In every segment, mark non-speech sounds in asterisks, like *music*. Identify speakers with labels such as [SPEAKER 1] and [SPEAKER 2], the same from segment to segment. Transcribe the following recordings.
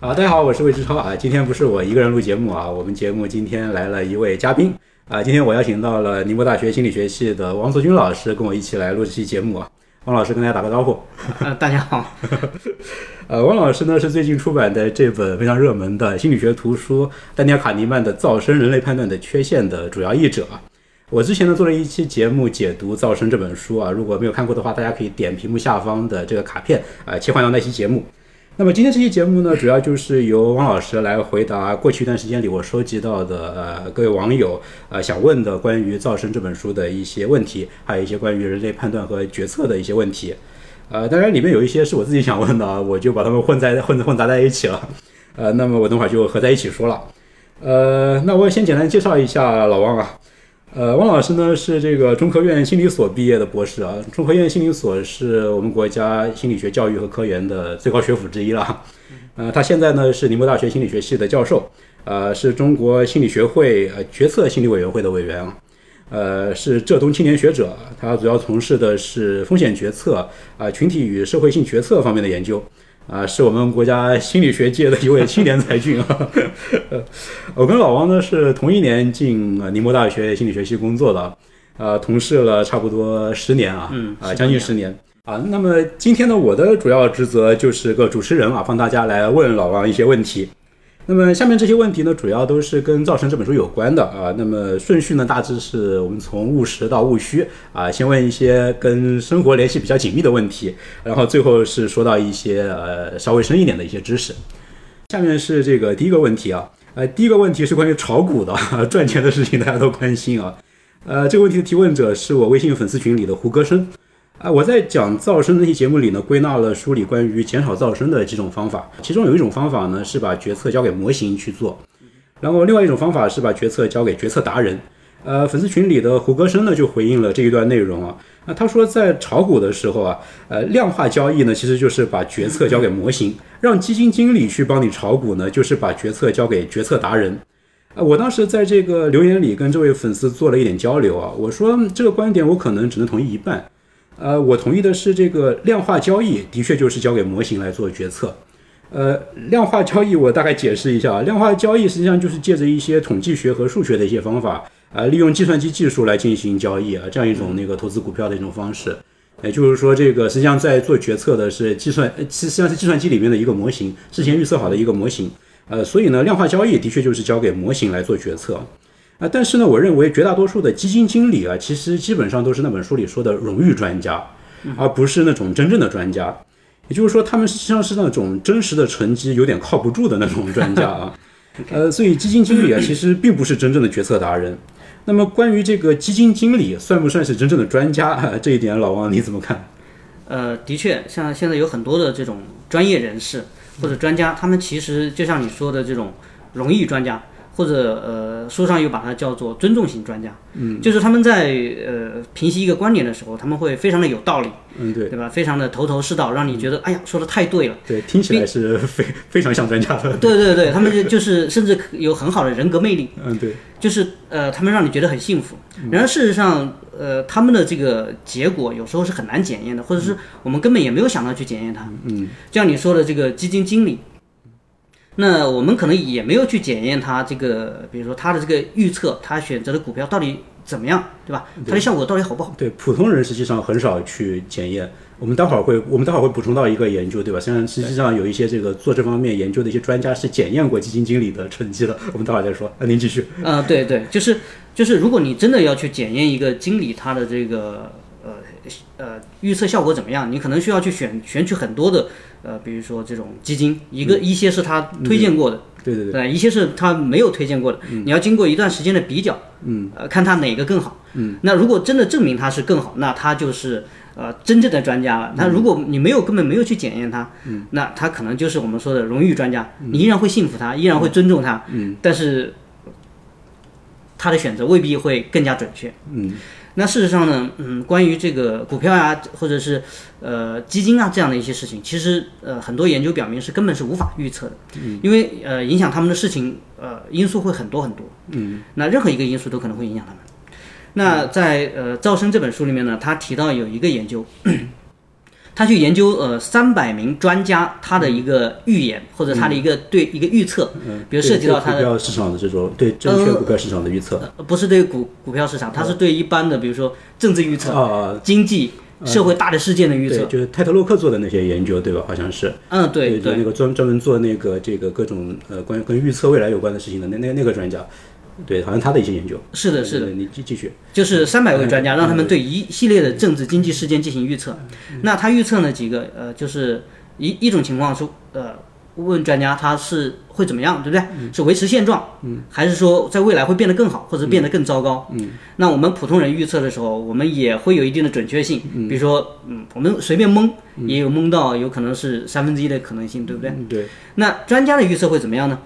[SPEAKER 1] 啊，大家好，我是魏志超啊。今天不是我一个人录节目啊，我们节目今天来了一位嘉宾啊。今天我邀请到了宁波大学心理学系的王泽军老师，跟我一起来录这期节目啊。王老师跟大家打个招呼。
[SPEAKER 2] 呃，大家好。*laughs*
[SPEAKER 1] 呃，王老师呢是最近出版的这本非常热门的心理学图书《丹尼尔·卡尼曼的噪声：人类判断的缺陷》的主要译者。我之前呢做了一期节目解读《噪声》这本书啊，如果没有看过的话，大家可以点屏幕下方的这个卡片啊，切换到那期节目。那么今天这期节目呢，主要就是由王老师来回答过去一段时间里我收集到的呃各位网友呃想问的关于《噪声》这本书的一些问题，还有一些关于人类判断和决策的一些问题。呃，当然里面有一些是我自己想问的，我就把它们混在混混杂在一起了。呃，那么我等会儿就合在一起说了。呃，那我先简单介绍一下老王啊。呃，汪老师呢是这个中科院心理所毕业的博士啊。中科院心理所是我们国家心理学教育和科研的最高学府之一了。*laughs* 呃，他现在呢是宁波大学心理学系的教授，呃，是中国心理学会呃决策心理委员会的委员啊，呃，是浙东青年学者。他主要从事的是风险决策啊、群体与社会性决策方面的研究。啊，是我们国家心理学界的一位青年才俊啊！*laughs* 我跟老王呢是同一年进宁波大学心理学系工作的，呃，同事了差不多十年啊，
[SPEAKER 2] 嗯，
[SPEAKER 1] 啊，将近十年啊。那么今天呢，我的主要职责就是个主持人啊，帮大家来问老王一些问题。那么下面这些问题呢，主要都是跟《造神》这本书有关的啊。那么顺序呢，大致是我们从务实到务虚啊，先问一些跟生活联系比较紧密的问题，然后最后是说到一些呃稍微深一点的一些知识。下面是这个第一个问题啊，呃，第一个问题是关于炒股的 *laughs* 赚钱的事情，大家都关心啊。呃，这个问题的提问者是我微信粉丝群里的胡歌生。啊，我在讲噪声那期节目里呢，归纳了梳理关于减少噪声的几种方法。其中有一种方法呢，是把决策交给模型去做；然后另外一种方法是把决策交给决策达人。呃，粉丝群里的胡歌生呢就回应了这一段内容啊。那他说，在炒股的时候啊，呃，量化交易呢其实就是把决策交给模型，让基金经理去帮你炒股呢，就是把决策交给决策达人。啊，我当时在这个留言里跟这位粉丝做了一点交流啊，我说这个观点我可能只能同意一半。呃，我同意的是，这个量化交易的确就是交给模型来做决策。呃，量化交易我大概解释一下啊，量化交易实际上就是借着一些统计学和数学的一些方法，啊，利用计算机技术来进行交易啊，这样一种那个投资股票的一种方式。也就是说，这个实际上在做决策的是计算，实际上是计算机里面的一个模型，事先预测好的一个模型。呃，所以呢，量化交易的确就是交给模型来做决策。啊，但是呢，我认为绝大多数的基金经理啊，其实基本上都是那本书里说的荣誉专家，而不是那种真正的专家。也就是说，他们实际上是那种真实的成绩有点靠不住的那种专家啊。呃，所以基金经理啊，其实并不是真正的决策达人。那么，关于这个基金经理算不算是真正的专家啊？这一点，老王你怎么看？
[SPEAKER 2] 呃，的确，像现在有很多的这种专业人士或者专家，他们其实就像你说的这种荣誉专家。或者呃，书上又把它叫做尊重型专家，嗯，就是他们在呃平息一个观点的时候，他们会非常的有道理，
[SPEAKER 1] 嗯，对，
[SPEAKER 2] 对吧？非常的头头是道，让你觉得哎呀，说的太对了，
[SPEAKER 1] 对，听起来是非非常像专家的，
[SPEAKER 2] 对对对，他们就就是甚至有很好的人格魅力，
[SPEAKER 1] 嗯，对，
[SPEAKER 2] 就是呃，他们让你觉得很幸福。然而事实上，呃，他们的这个结果有时候是很难检验的，或者是我们根本也没有想到去检验它，
[SPEAKER 1] 嗯，
[SPEAKER 2] 就像你说的这个基金经理。那我们可能也没有去检验他这个，比如说他的这个预测，他选择的股票到底怎么样，对吧？它的效果到底好不好？
[SPEAKER 1] 对，普通人实际上很少去检验。我们待会儿会，我们待会儿会补充到一个研究，对吧？实际上，实际上有一些这个做这方面研究的一些专家是检验过基金经理的成绩的。我们待会儿再说。那您继续。
[SPEAKER 2] 啊，对对，就是就是，如果你真的要去检验一个经理他的这个呃呃预测效果怎么样，你可能需要去选选取很多的。呃，比如说这种基金，一个一些是他推荐过的，
[SPEAKER 1] 对对对，
[SPEAKER 2] 一些是他没有推荐过的，你要经过一段时间的比较，
[SPEAKER 1] 嗯，
[SPEAKER 2] 呃，看他哪个更好，
[SPEAKER 1] 嗯，
[SPEAKER 2] 那如果真的证明他是更好，那他就是呃真正的专家了。那如果你没有根本没有去检验他，
[SPEAKER 1] 嗯，
[SPEAKER 2] 那他可能就是我们说的荣誉专家，你依然会信服他，依然会尊重他，
[SPEAKER 1] 嗯，
[SPEAKER 2] 但是他的选择未必会更加准确，
[SPEAKER 1] 嗯。
[SPEAKER 2] 那事实上呢，嗯，关于这个股票呀，或者是呃基金啊这样的一些事情，其实呃很多研究表明是根本是无法预测的，
[SPEAKER 1] 嗯，
[SPEAKER 2] 因为呃影响他们的事情呃因素会很多很多，
[SPEAKER 1] 嗯，
[SPEAKER 2] 那任何一个因素都可能会影响他们。那在呃《噪声》这本书里面呢，他提到有一个研究，他去研究呃三百名专家他的一个预言或者他的一个对一个预测，
[SPEAKER 1] 嗯，
[SPEAKER 2] 比如涉及到他的
[SPEAKER 1] 股票市场的这种对证券股票市场的预测
[SPEAKER 2] 呃不是对股股票市场，它是对一般的比如说政治预测、
[SPEAKER 1] 啊，
[SPEAKER 2] 经济、社会大的事件的预
[SPEAKER 1] 对，
[SPEAKER 2] 测。
[SPEAKER 1] 就是泰特洛克做的那些研究，对吧？好像是。
[SPEAKER 2] 嗯，对
[SPEAKER 1] 就那个专专门做那个这个各种呃关于跟预测未来有关的事情的那那那个专家，对，好像他的一些研究。
[SPEAKER 2] 是的，是的。
[SPEAKER 1] 你继继续。
[SPEAKER 2] 就是三百位专家，让他们对一系列的政治经济事件进行预测。那他预测呢几个呃，就是一一种情况是呃，问专家他是会怎么样，对不对？是维持现状，嗯，还是说在未来会变得更好，或者变得更糟糕？嗯，那我们普通人预测的时候，我们也会有一定的准确性，比如说，嗯，我们随便蒙也有蒙到有可能是三分之一的可能性，对不对？
[SPEAKER 1] 嗯，对，
[SPEAKER 2] 那专家的预测会怎么样呢？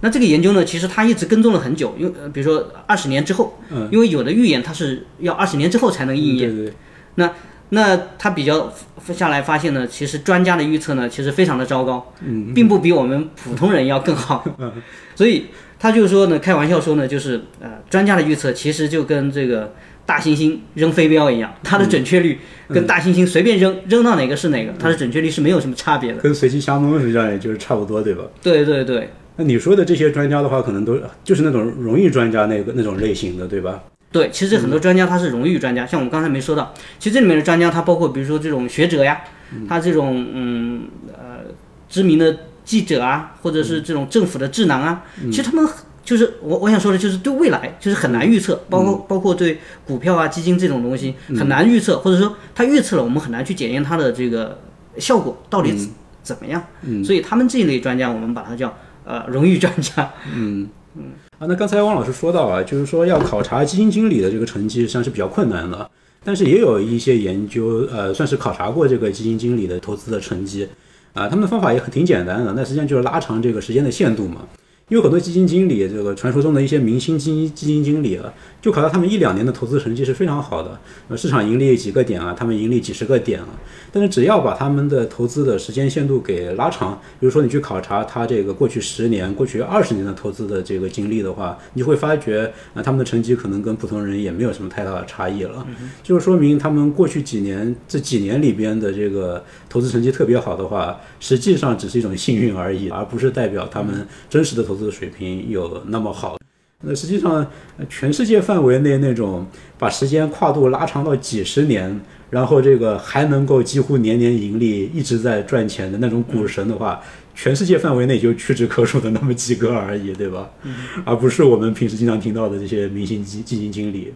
[SPEAKER 2] 那这个研究呢，其实他一直跟踪了很久，因为呃比如说二十年之后，
[SPEAKER 1] 嗯，
[SPEAKER 2] 因为有的预言它是要二十年之后才能应验。
[SPEAKER 1] 对对对，
[SPEAKER 2] 那他比较下来发现呢，其实专家的预测呢，其实非常的糟糕，嗯，并不比我们普通人要更好，*laughs* 嗯。所以他就是说呢，开玩笑说呢，就是呃，专家的预测其实就跟这个大猩猩扔飞镖一样，它的准确率跟大猩猩随便扔扔到哪个是哪个，它的准确率是没有什么差别的。
[SPEAKER 1] 跟随机瞎蒙实际上也就是差不多，对吧？
[SPEAKER 2] 对对对，
[SPEAKER 1] 那你说的这些专家的话，可能都就是那种荣誉专家那个那种类型的，对吧？
[SPEAKER 2] 对，其实很多专家他是荣誉专家，像我们刚才没说到，其实这里面的专家他包括比如说这种学者呀，他这种嗯呃知名的记者啊，或者是这种政府的智囊啊，其实他们就是我我想说的就是对未来就是很难预测，包括包括对股票啊基金这种东西很难预测，或者说他预测了我们很难去检验它的这个效果到底怎怎么样，所以他们这一类专家我们把它叫呃荣誉专家。
[SPEAKER 1] 嗯嗯啊，那刚才汪老师说到啊，就是说要考察基金经理的这个成绩，实际上是比较困难的。但是也有一些研究，呃，算是考察过这个基金经理的投资的成绩，啊，他们的方法也很挺简单的，那实际上就是拉长这个时间的限度嘛。因为很多基金经理，这个传说中的一些明星基金基金经理啊，就考察他们一两年的投资成绩是非常好的，呃，市场盈利几个点啊，他们盈利几十个点啊。但是只要把他们的投资的时间限度给拉长，比如说你去考察他这个过去十年、过去二十年的投资的这个经历的话，你会发觉啊，他们的成绩可能跟普通人也没有什么太大的差异了。就是说明他们过去几年这几年里边的这个投资成绩特别好的话，实际上只是一种幸运而已，而不是代表他们真实的投资水平有那么好。那实际上，呃全世界范围内那种把时间跨度拉长到几十年，然后这个还能够几乎年年盈利，一直在赚钱的那种股神的话，全世界范围内就屈指可数的那么几个而已，对吧？而不是我们平时经常听到的这些明星基基金经理。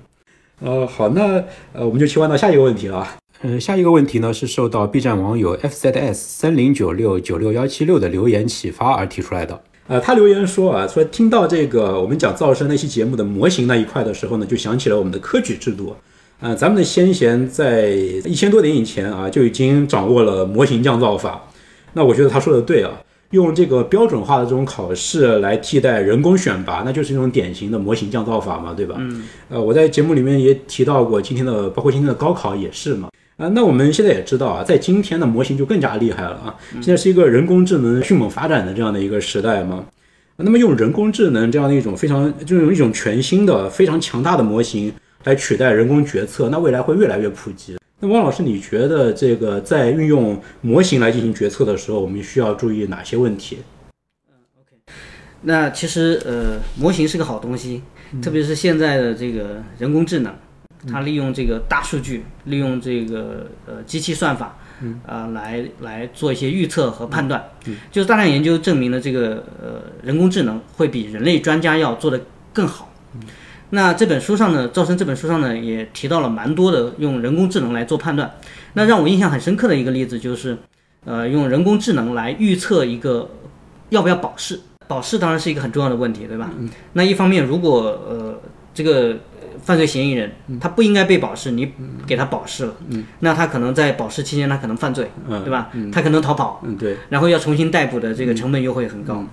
[SPEAKER 1] 呃，好，那呃，我们就切换到下一个问题了啊。呃，下一个问题呢是受到 B 站网友 FZS 三零九六九六幺七六的留言启发而提出来的。呃，他留言说啊，说听到这个我们讲噪声那期节目的模型那一块的时候呢，就想起了我们的科举制度。呃，咱们的先贤在一千多年以前啊，就已经掌握了模型降噪法。那我觉得他说的对啊，用这个标准化的这种考试来替代人工选拔，那就是一种典型的模型降噪法嘛，对吧？嗯。呃，我在节目里面也提到过，今天的包括今天的高考也是嘛。啊，那我们现在也知道啊，在今天的模型就更加厉害了啊！现在是一个人工智能迅猛发展的这样的一个时代嘛。那么用人工智能这样的一种非常，就用一种全新的、非常强大的模型来取代人工决策，那未来会越来越普及。那汪老师，你觉得这个在运用模型来进行决策的时候，我们需要注意哪些问题？
[SPEAKER 2] 嗯，OK，那其实呃，模型是个好东西，特别是现在的这个人工智能，它利用这个大数据，利用这个呃机器算法，啊、来来做一些预测和判断。就是大量研究证明了这个呃人工智能会比人类专家要做得更好。那这本书上呢，赵生这本书上呢也提到了蛮多的用人工智能来做判断。那让我印象很深刻的一个例子就是，呃，用人工智能来预测一个要不要保释。保释当然是一个很重要的问题，对吧？那一方面，如果呃这个呃犯罪嫌疑人他不应该被保释，你给他保释了，那他可能在保释期间他可能犯罪，
[SPEAKER 1] 嗯。
[SPEAKER 2] 对吧？他可能逃跑，然后要重新逮捕的这个成本又会很高。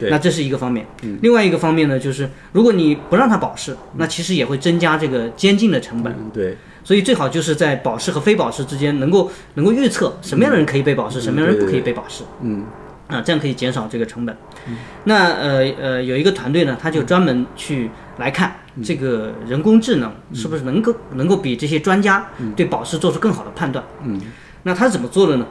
[SPEAKER 2] 那这是一个方面。另外一个方面呢，就是如果你不让他保释，那其实也会增加这个监禁的成本。
[SPEAKER 1] 嗯，对，
[SPEAKER 2] 所以最好就是在保释和非保释之间能够能够预测什么样的人可以被保释，什么样的人不可以被保释。
[SPEAKER 1] 嗯。
[SPEAKER 2] 啊，这样可以减少这个成本。那呃呃，有一个团队呢，他就专门去来看这个人工智能是不是能够能够比这些专家对宝石做出更好的判断。
[SPEAKER 1] 嗯，
[SPEAKER 2] 那它是怎么做的呢？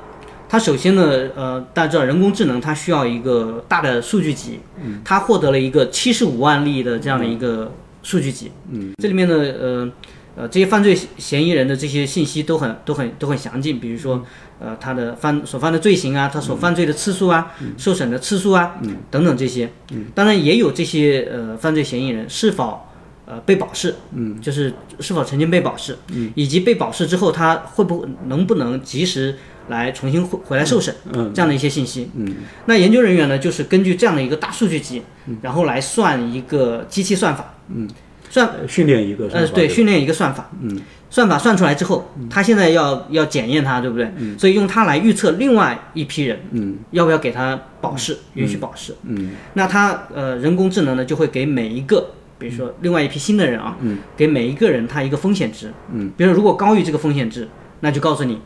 [SPEAKER 2] 它首先呢，呃，大家知道人工智能它需要一个大的数据集，它获得了一个七十五万例的这样的一个数据集，嗯，这里面呢，呃。呃，这些犯罪嫌疑人的这些信息都很都很都很详尽，比如说，呃，他的犯所犯的罪行啊，他所犯罪的次数啊，受审的次数啊，等等这些。当然也有这些呃犯罪嫌疑人是否呃被保释，嗯，就是是否曾经被保释，嗯，以及被保释之后他会不会能不能及时来重新回回来受审，嗯，这样的一些信息。嗯，那研究人员呢，就是根据这样的一个大数据集，然后来算一个机器算法，嗯。算
[SPEAKER 1] 训练一个，
[SPEAKER 2] 呃，对，训练一个算法，嗯，算法算出来之后，他现在要要检验它，对不对？嗯，所以用它来预测另外一批人，嗯，要不要给他保释，允许保释，嗯，那他呃人工智能呢就会给每一个，比如说另外一批新的人啊，嗯，给每一个人他一个风险值，嗯，比如如果高于这个风险值，那就告诉你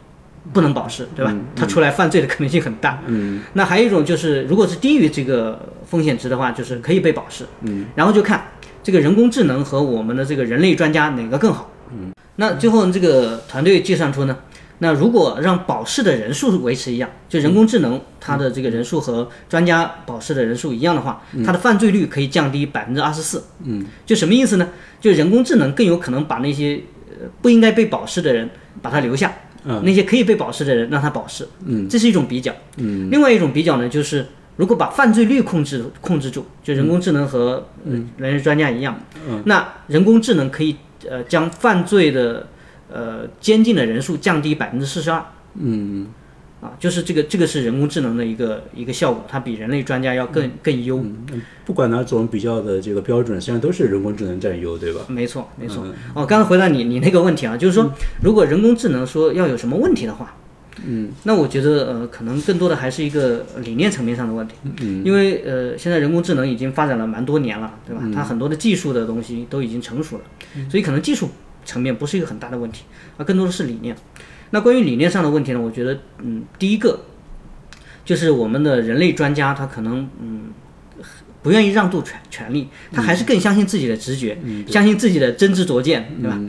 [SPEAKER 2] 不能保释，对吧？他出来犯罪的可能性很大，嗯，那还有一种就是如果是低于这个风险值的话，就是可以被保释，嗯，然后就看。这个人工智能和我们的这个人类专家哪个更好？嗯，那最后这个团队计算出呢，那如果让保释的人数维持一样，就人工智能它的这个人数和专家保释的人数一样的话，它的犯罪率可以降低百分之二十四。嗯，就什么意思呢？就人工智能更有可能把那些呃不应该被保释的人把他留下，嗯，那些可以被保释的人让他保释。嗯，这是一种比较。嗯，另外一种比较呢，就是。如果把犯罪率控制控制住，就人工智能和人类专家一样，那人工智能可以呃将犯罪的呃监禁的人数降低百分之四十二。嗯，啊，就是这个这个是人工智能的一个一个效果，它比人类专家要更更优。
[SPEAKER 1] 不管哪种比较的这个标准，实际上都是人工智能占优，对吧？
[SPEAKER 2] 没错，没错。哦，刚才回答你你那个问题啊，就是说如果人工智能说要有什么问题的话。嗯，那我觉得呃，可能更多的还是一个理念层面上的问题。嗯，因为呃，现在人工智能已经发展了蛮多年了，对吧？它很多的技术的东西都已经成熟了，所以可能技术层面不是一个很大的问题，而更多的是理念。那关于理念上的问题呢？我觉得，嗯，第一个就是我们的人类专家他可能嗯不愿意让渡权权利，他还是更相信自己的直觉，相信自己的真知灼见，对吧？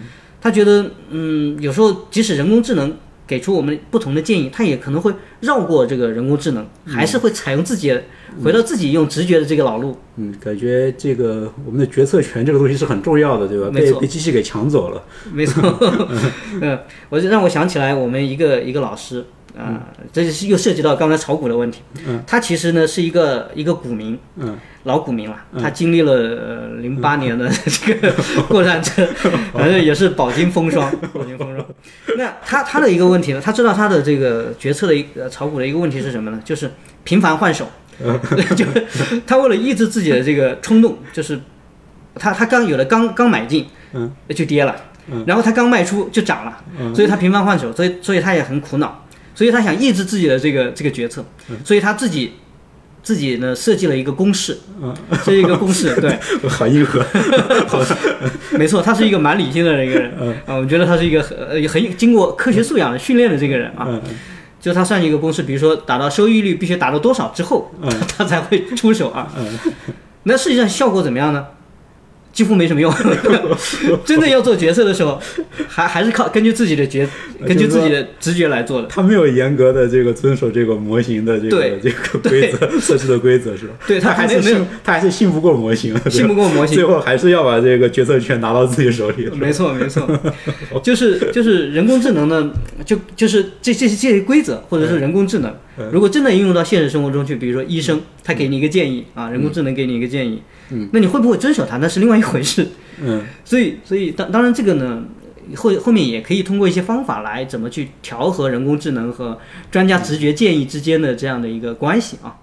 [SPEAKER 2] 他觉得嗯，有时候即使人工智能。给出我们不同的建议，他也可能会绕过这个人工智能，还是会采用自己回到自己用直觉的这个老路。
[SPEAKER 1] 嗯，感觉这个我们的决策权这个东西是很重要的，对吧？被被机器给抢走了。
[SPEAKER 2] 没错。嗯，*laughs* *laughs* 我就让我想起来我们一个一个老师啊，这就是又涉及到刚才炒股的问题。嗯。他其实呢是一个一个股民。嗯。老股民了，他经历了零八年的 *laughs* 这个过山车，*laughs* 反正也是饱经风霜，饱经风霜。那他他的一个问题呢，他知道他的这个决策的一个炒股的一个问题是什么呢？就是频繁换手，*laughs* 就他为了抑制自己的这个冲动，就是他他刚有的刚刚买进，嗯，就跌了，嗯，然后他刚卖出就涨了，嗯，所以他频繁换手，所以所以他也很苦恼，所以他想抑制自己的这个这个决策，所以他自己。自己呢设计了一个公式，嗯，这是一个公式，对，*laughs*
[SPEAKER 1] 好硬核，好，*laughs*
[SPEAKER 2] 没错，他是一个蛮理性的一个人，嗯，啊，我觉得他是一个很很经过科学素养的训练的这个人啊，就他算一个公式，比如说达到收益率必须达到多少之后，嗯，他才会出手啊，嗯，那实际上效果怎么样呢？几乎没什么用，*laughs* 真的要做决策的时候，还还是靠根据自己的决，根据自己的直觉来做的。
[SPEAKER 1] 他没有严格的这个遵守这个模型的这个这个规则设置的规则是吧？*laughs*
[SPEAKER 2] 对
[SPEAKER 1] 他还是信他还是信不过模型，
[SPEAKER 2] 信不过模型，
[SPEAKER 1] 最后还是要把这个决策权拿到自己手里。
[SPEAKER 2] 没错没错，*laughs* 就是就是人工智能呢，就就是这这些这些规则或者是人工智能，如果真的应用到现实生活中去，比如说医生他给你一个建议啊，人工智能给你一个建议。嗯，那你会不会遵守它？那是另外一回事。嗯，所以，所以当当然这个呢，后后面也可以通过一些方法来怎么去调和人工智能和专家直觉建议之间的这样的一个关系啊。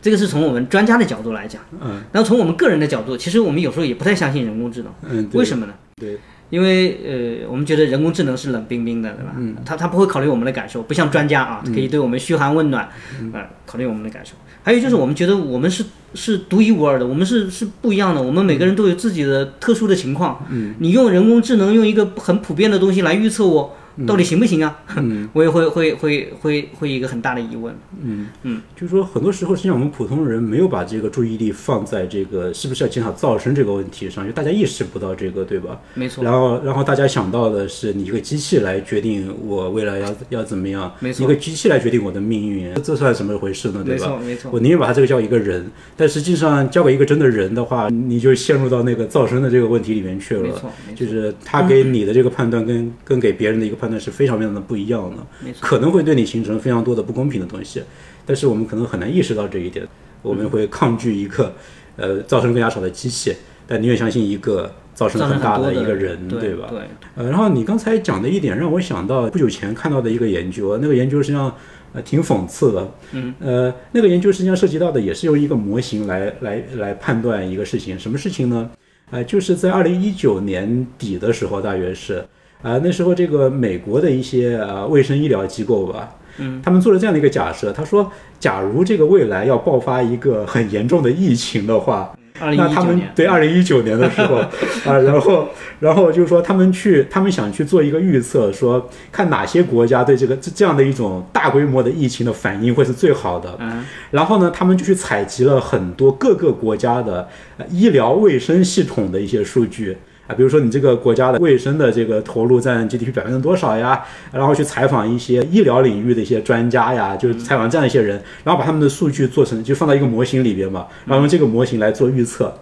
[SPEAKER 2] 这个是从我们专家的角度来讲。嗯，然后从我们个人的角度，其实我们有时候也不太相信人工智能。嗯，为什么呢？
[SPEAKER 1] 对。
[SPEAKER 2] 因为呃，我们觉得人工智能是冷冰冰的，对吧？嗯，他他不会考虑我们的感受，不像专家啊，可以对我们嘘寒问暖，呃，考虑我们的感受。还有就是，我们觉得我们是是独一无二的，我们是是不一样的，我们每个人都有自己的特殊的情况。嗯，你用人工智能用一个很普遍的东西来预测我，到底行不行啊？*laughs* 我也会会会会会一个很大的疑问。
[SPEAKER 1] 嗯嗯就是说，很多时候实际上我们普通人没有把这个注意力放在这个是不是要减少噪声这个问题上，就大家意识不到这个，对吧？
[SPEAKER 2] 没错，
[SPEAKER 1] 然后，然后大家想到的是，你一个机器来决定我未来要要怎么样，
[SPEAKER 2] 没错
[SPEAKER 1] 一个机器来决定我的命运，这算什么回事呢？对吧？
[SPEAKER 2] 没错，没错。
[SPEAKER 1] 我宁愿把它这个叫一个人，但实际上交给一个真的人的话，你就陷入到那个噪声的这个问题里面去了。
[SPEAKER 2] 没错，没错，
[SPEAKER 1] 就是他给你的这个判断跟跟给别人的一个判断是非常非常的不一样的，可能会对你形成非常多的不公平的东西，但是我们可能很难意识到这一点，我们会抗拒一个呃噪声更加少的机器，但宁愿相信一个
[SPEAKER 2] 造成
[SPEAKER 1] 很大
[SPEAKER 2] 的
[SPEAKER 1] 一个人，
[SPEAKER 2] 对
[SPEAKER 1] 吧？
[SPEAKER 2] 对，
[SPEAKER 1] 呃，然后你刚才讲的一点让我想到不久前看到的一个研究，那个研究实际上呃挺讽刺的。嗯。呃，那个研究实际上涉及到的也是用一个模型来来来判断一个事情，什么事情呢？呃，就是在二零一九年底的时候，大约是啊、那时候这个美国的一些呃卫生医疗机构吧。嗯，他们做了这样的一个假设，他说，假如这个未来要爆发一个很严重的疫情的话，那他们对二零一九年的时候 *laughs* 啊，然后然后就是说他们去，他们想去做一个预测，说看哪些国家对这个这这样的一种大规模的疫情的反应会是最好的。
[SPEAKER 2] 嗯，
[SPEAKER 1] 然后呢，他们就去采集了很多各个国家的呃医疗卫生系统的一些数据。啊，比如说你这个国家的卫生的这个投入占 GDP 百分之多少呀？然后去采访一些医疗领域的一些专家呀，就是采访这样一些人，然后把他们的数据做成就放到一个模型里边嘛，然后用这个模型来做预测。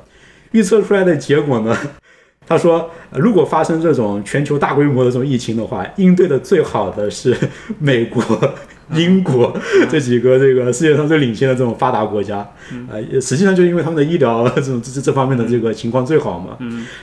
[SPEAKER 1] 预测出来的结果呢，他说，呃如果发生这种全球大规模的这种疫情的话，应对的最好的是美国、*laughs* 英国这几个这个世界上最领先的这种发达国家。呃，实际上就是因为他们的医疗 *laughs* 这种这这这方面的这个情况最好嘛。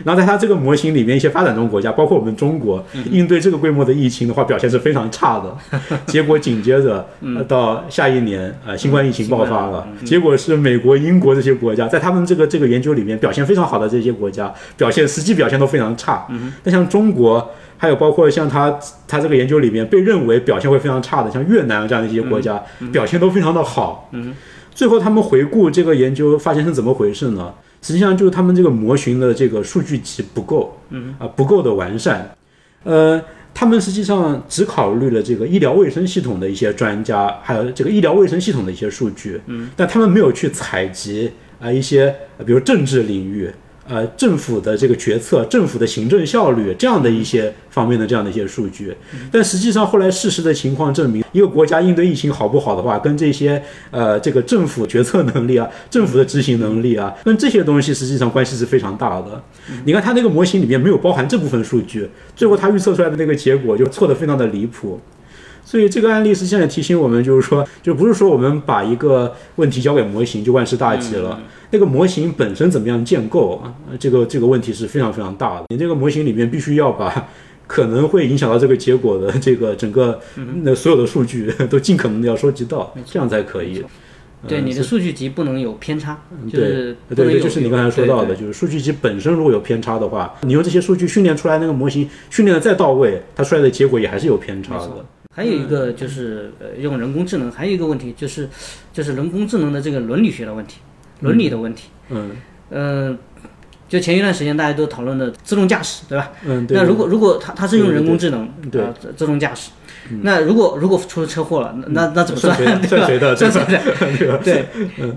[SPEAKER 1] 然后在他这个模型里面，一些发展中国家，包括我们中国，应对这个规模的疫情的话，表现是非常差的。*laughs* 结果紧接着，呃，到下一年，呃，新冠疫情爆发了，结果是美国、英国这些国家，在他们这个这个研究里面表现非常好的这些国家，表现实际表现都非常差。但像中国。还有包括像他他这个研究里面被认为表现会非常差的，像越南这样的一些国家，表现都非常的好。最后他们回顾这个研究，发现是怎么回事呢？实际上就是他们这个模型的这个数据集不够，嗯啊不够的完善，呃，他们实际上只考虑了这个医疗卫生系统的一些专家，还有这个医疗卫生系统的一些数据，嗯，但他们没有去采集啊、一些呃比如政治领域。呃，政府的这个决策、政府的行政效率这样的一些方面的这样的一些数据，但实际上后来事实的情况证明，一个国家应对疫情好不好的话，跟这些呃这个政府决策能力啊、政府的执行能力啊，跟这些东西实际上关系是非常大的。你看它那个模型里面没有包含这部分数据，最后它预测出来的那个结果就错得非常的离谱。所以这个案例实际上也提醒我们，就是说，就不是说我们把一个问题交给模型就万事大吉了。那个模型本身怎么样建构啊？呃这个这个问题是非常非常大的。你这个模型里面必须要把可能会影响到这个结果的这个整个那所有的数据 *laughs* 都尽可能的要收集到，这样才可以。
[SPEAKER 2] 对你的数据集不能有偏差，就是
[SPEAKER 1] 对对，就是你刚才说到的，就是数据集本身如果有偏差的话，你用这些数据训练出来那个模型训练的再到位，它出来的结果也还是有偏差的。
[SPEAKER 2] 还有一个就是呃，用人工智能，还有一个问题就是，就是人工智能的这个伦理学的问题，伦理的问题。
[SPEAKER 1] 嗯
[SPEAKER 2] 嗯、就前一段时间大家都讨论的自动驾驶，对吧？
[SPEAKER 1] 嗯，对。
[SPEAKER 2] 那如果如果它它是用人工智能
[SPEAKER 1] 对
[SPEAKER 2] 呃自自动驾驶，那如果如果出了车祸了，那那那怎么算？
[SPEAKER 1] 算谁的？*laughs* *laughs*
[SPEAKER 2] 对吧
[SPEAKER 1] 算谁的？*laughs*
[SPEAKER 2] 算？
[SPEAKER 1] 对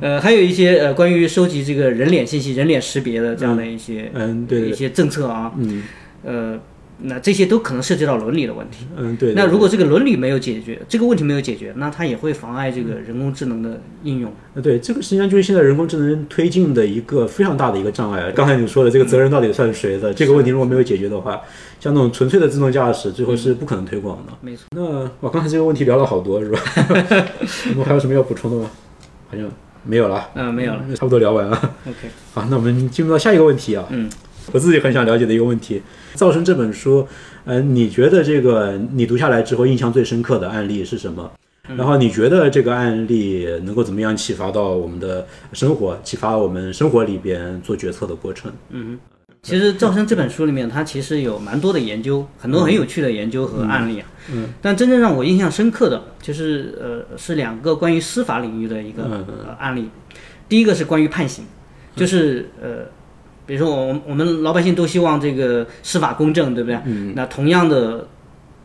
[SPEAKER 2] 呃，还有一些呃关于收集这个人脸信息、人脸识别的这样的一些
[SPEAKER 1] 嗯，对对，
[SPEAKER 2] 一些政策啊，
[SPEAKER 1] 嗯
[SPEAKER 2] 呃，那这些都可能涉及到伦理的问题。
[SPEAKER 1] 嗯对。
[SPEAKER 2] 那如果这个伦理没有解决，这个问题没有解决，那它也会妨碍这个人工智能的应用。
[SPEAKER 1] 呃，对，这个实际上就是现在人工智能推进的一个非常大的一个障碍。刚才你说的这个责任到底算谁的？这个问题如果没有解决的话，像那种纯粹的自动驾驶，最后是不可能推广的。
[SPEAKER 2] 没错。
[SPEAKER 1] 那我刚才这个问题聊了好多，是吧？*laughs* 我们还有什么要补充的吗？好像没有了，
[SPEAKER 2] 嗯、没有了。
[SPEAKER 1] 差不多聊完了。
[SPEAKER 2] OK，
[SPEAKER 1] 好，那我们进入到下一个问题啊。
[SPEAKER 2] 嗯，
[SPEAKER 1] 我自己很想了解的一个问题，《噪声》这本书，呃，你觉得这个你读下来之后印象最深刻的案例是什么？然后你觉得这个案例能够怎么样启发到我们的生活，启发我们生活里边做决策的过程？
[SPEAKER 2] 嗯其实《噪声》这本书里面，它其实有蛮多的研究，很多很有趣的研究和案例啊。
[SPEAKER 1] 嗯。
[SPEAKER 2] 但真正让我印象深刻的，就是呃，是两个关于司法领域的一个、
[SPEAKER 1] 嗯
[SPEAKER 2] 呃、案例。第一个是关于判刑，就是呃，比如说我我们老百姓都希望这个司法公正，对不对？嗯。那同样的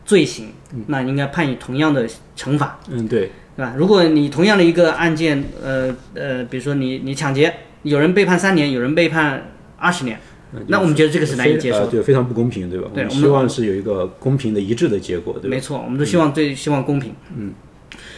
[SPEAKER 2] 罪行，那应该判以同样的惩罚，
[SPEAKER 1] 嗯，对，
[SPEAKER 2] 对吧？如果你同样的一个案件，呃呃，比如说你你抢劫，有人被判三年，有人被判二十年，那我们觉得这个是难以接受的。
[SPEAKER 1] 呃对，非常不公平，对吧？
[SPEAKER 2] 对我们
[SPEAKER 1] 我们希望是有一个公平的一致的结果，对吧？
[SPEAKER 2] 没错，我们都希望最希望公平。嗯。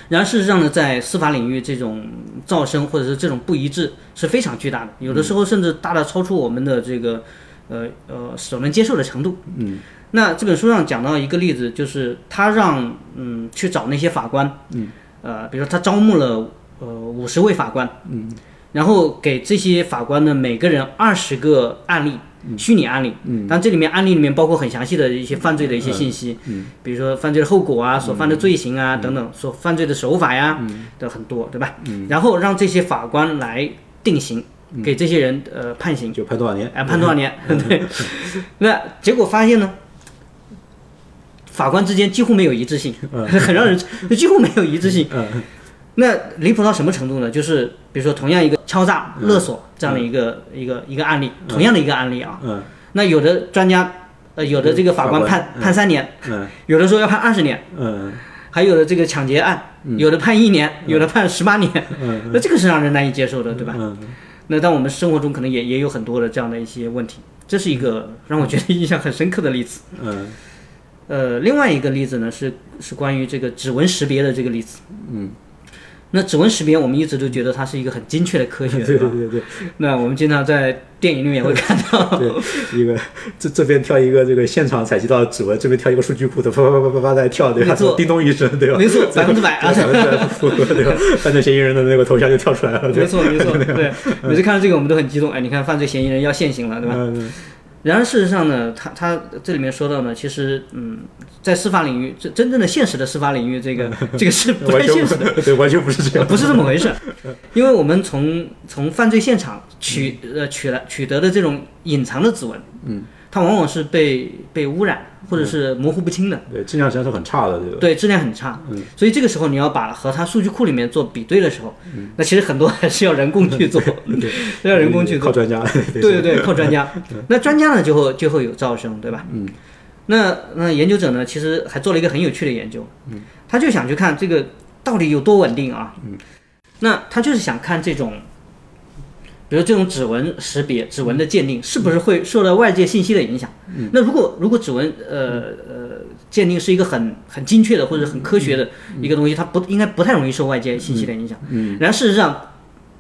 [SPEAKER 2] 然而事实上呢，在司法领域，这种噪声或者是这种不一致是非常巨大的，有的时候甚至大大超出我们的这个呃呃所能接受的程度。嗯。那这本书上讲到一个例子，就是他让嗯去找那些法官，嗯，呃，比如说他招募了呃五十位法官，嗯，然后给这些法官呢每个人二十个案例，虚拟案例，嗯，当然这里面案例里面包括很详细的一些犯罪的一些信息，嗯，比如说犯罪的后果啊，所犯的罪行啊等等，所犯罪的手法呀，的很多，对吧？嗯，然后让这些法官来定刑，给这些人呃判刑，
[SPEAKER 1] 就判多少年？
[SPEAKER 2] 哎，判多少年？*laughs* 对，那结果发现呢？法官之间几乎没有一致性，*laughs* 很让人几乎没有一致性。那离谱到什么程度呢？就是比如说同样一个敲诈勒索这样的一个一个一个案例，同样的一个案例啊。那有的专家呃有的这个法官判判三年，*laughs* 有的说要判二十年，还有的这个抢劫案，有的判一年，有的判十八年。*laughs* 那这个是让人难以接受的，对吧？那但我们生活中可能也也有很多的这样的一些问题，这是一个让我觉得印象很深刻的例子。
[SPEAKER 1] 嗯。
[SPEAKER 2] 呃，另外一个例子呢是是关于这个指纹识别的这个例子。嗯，那指纹识别我们一直都觉得它是一个很精确的科学，*laughs*
[SPEAKER 1] 对对对对。
[SPEAKER 2] 那我们经常在电影里面会看到，
[SPEAKER 1] 对，一个这这边跳一个这个现场采集到指纹，这边跳一个数据库的啪啪啪啪啪在跳，对吧？
[SPEAKER 2] 没错，
[SPEAKER 1] 叮咚一声，对吧？
[SPEAKER 2] 没错，百分之百啊，
[SPEAKER 1] 百分之百符合，对吧？*laughs* 犯罪嫌疑人的那个头像就跳出来了，
[SPEAKER 2] 没错没错，*laughs* 对。每次看到这个我们都很激动，哎，你看犯罪嫌疑人要现行了，对吧？然而事实上呢，他他这里面说到呢，其实嗯，在司法领域，真真正的现实的司法领域，这个 *laughs* 这个是不太现实的，
[SPEAKER 1] 对，完全不是这样，
[SPEAKER 2] 不是这么回事。*laughs* 因为我们从从犯罪现场取呃取来取得的这种隐藏的指纹，嗯。它往往是被被污染或者是模糊不清的，
[SPEAKER 1] 对，质量实际上是很差的，对吧？
[SPEAKER 2] 对，质量很差。嗯，所以这个时候你要把和它数据库里面做比对的时候，那其实很多还是要人工去做，*laughs*
[SPEAKER 1] 对，
[SPEAKER 2] 要人工去做，
[SPEAKER 1] 靠专家。
[SPEAKER 2] 对对对，靠专家。那专家呢，就会就会有噪声，对吧？嗯。那那研究者呢，其实还做了一个很有趣的研究，嗯，他就想去看这个到底有多稳定啊？嗯。那他就是想看这种。比如这种指纹识别、指纹的鉴定，是不是会受到外界信息的影响？那如果如果指纹呃呃鉴定是一个很很精确的或者很科学的一个东西，它不应该不太容易受外界信息的影响。嗯，然后事实上，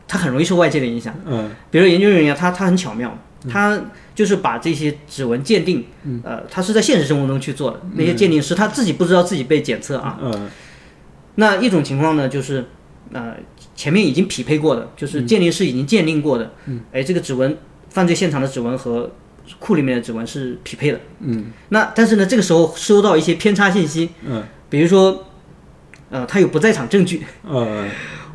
[SPEAKER 2] 它很容易受外界的影响。嗯，比如研究人员他他很巧妙，他就是把这些指纹鉴定，呃，他是在现实生活中去做的，那些鉴定师他自己不知道自己被检测啊。嗯，那一种情况呢，就是呃。前面已经匹配过的，就是鉴定师已经鉴定过的，哎，这个指纹，犯罪现场的指纹和库里面的指纹是匹配的。嗯，那但是呢，这个时候收到一些偏差信息，嗯，比如说，呃，他有不在场证据，呃，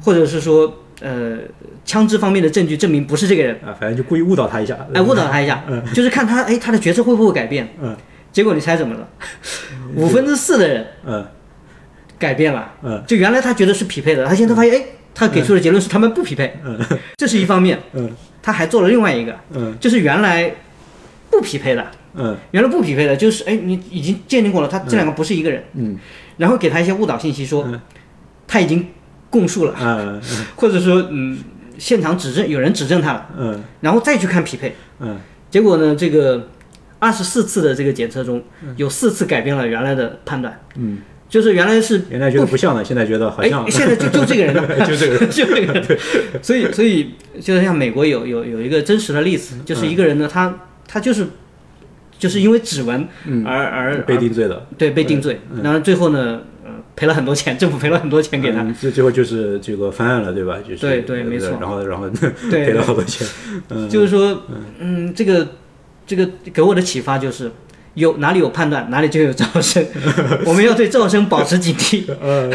[SPEAKER 2] 或者是说，呃，枪支方面的证据证明不是这个人，
[SPEAKER 1] 啊，反正就故意误导他一下，
[SPEAKER 2] 哎，误导他一下，嗯，就是看他，哎，他的决策会不会改变，嗯，结果你猜怎么了？五分之四的人，嗯，改变了，嗯，就原来他觉得是匹配的，他现在发现，哎。他给出的结论是他们不匹配，这是一方面。嗯，他还做了另外一个，嗯，就是原来不匹配的，嗯，原来不匹配的，就是哎，你已经鉴定过了，他这两个不是一个人，嗯，然后给他一些误导信息，说他已经供述了，嗯，或者说嗯，现场指证有人指证他了，嗯，然后再去看匹配，嗯，结果呢，这个二十四次的这个检测中有四次改变了原来的判断，嗯。就是原来是
[SPEAKER 1] 原来觉得不像的，现在觉得好像。
[SPEAKER 2] 现在就就这个人了，*laughs*
[SPEAKER 1] 就这个人，*laughs*
[SPEAKER 2] 就这个人。所以所以就像美国有有有一个真实的例子，就是一个人呢，他他就是就是因为指纹而而
[SPEAKER 1] 被定罪的，
[SPEAKER 2] 对，被定罪。然后最后呢，呃，赔了很多钱，政府赔了很多钱给他。
[SPEAKER 1] 最最后就是这个翻案了，对吧？就是
[SPEAKER 2] 对对没错。
[SPEAKER 1] 然后然后 *laughs* 赔了好多钱。嗯，
[SPEAKER 2] 就是说，嗯，这个这个给我的启发就是。有哪里有判断，哪里就有噪声。*laughs* 我们要对噪声保持警惕。*laughs*
[SPEAKER 1] 呃，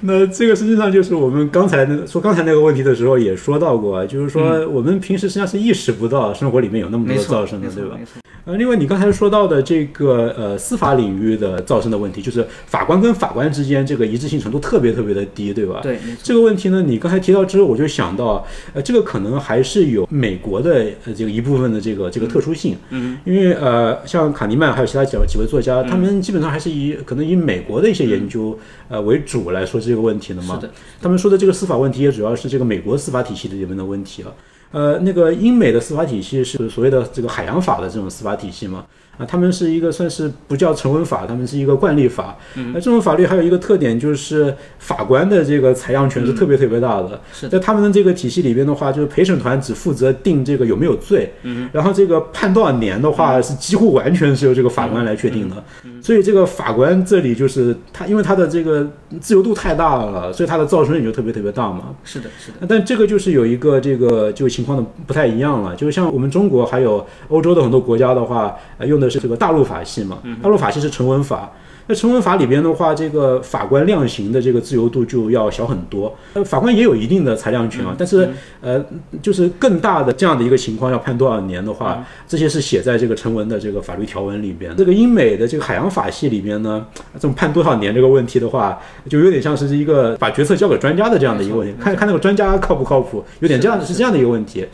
[SPEAKER 1] 那这个实际上就是我们刚才说刚才那个问题的时候也说到过，就是说我们平时实际上是意识不到生活里面有那么多噪声的，对吧？呃，另外你刚才说到的这个呃司法领域的噪声的问题，就是法官跟法官之间这个一致性程度特别特别的低，对吧？
[SPEAKER 2] 对，
[SPEAKER 1] 这个问题呢，你刚才提到之后，我就想到，呃，这个可能还是有美国的呃这个一部分的这个这个特殊性，
[SPEAKER 2] 嗯，
[SPEAKER 1] 因为呃，像卡尼曼还有其他几几位作家，他们基本上还是以可能以美国的一些研究呃为主来说这个问题的嘛。
[SPEAKER 2] 是的。
[SPEAKER 1] 他们说的这个司法问题也主要是这个美国司法体系里面的问题啊。呃，那个英美的司法体系是所谓的这个海洋法的这种司法体系嘛？啊，他们是一个算是不叫成文法，他们是一个惯例法。那这种法律还有一个特点就是法官的这个采样权是特别特别大的。
[SPEAKER 2] 是
[SPEAKER 1] 在他们的这个体系里边的话，就是陪审团只负责定这个有没有罪，
[SPEAKER 2] 嗯，
[SPEAKER 1] 然后这个判多少年的话是几乎完全是由这个法官来确定的。所以这个法官这里就是他，因为他的这个自由度太大了，所以他的噪声也就特别特别大嘛。
[SPEAKER 2] 是的，是的。
[SPEAKER 1] 但这个就是有一个这个就情况的不太一样了，就像我们中国还有欧洲的很多国家的话，呃，用的是这个大陆法系嘛，大陆法系是成文法。那成文法里边的话，这个法官量刑的这个自由度就要小很多。呃，法官也有一定的裁量权啊，但是呃，就是更大的这样的一个情况，要判多少年的话，这些是写在这个成文的这个法律条文里边。这个英美的这个海洋法系里边呢，这种判多少年这个问题的话，就有点像是一个把决策交给专家的这样的一个问题，看看那个专家靠不靠谱，有点这样是这样的一个问题。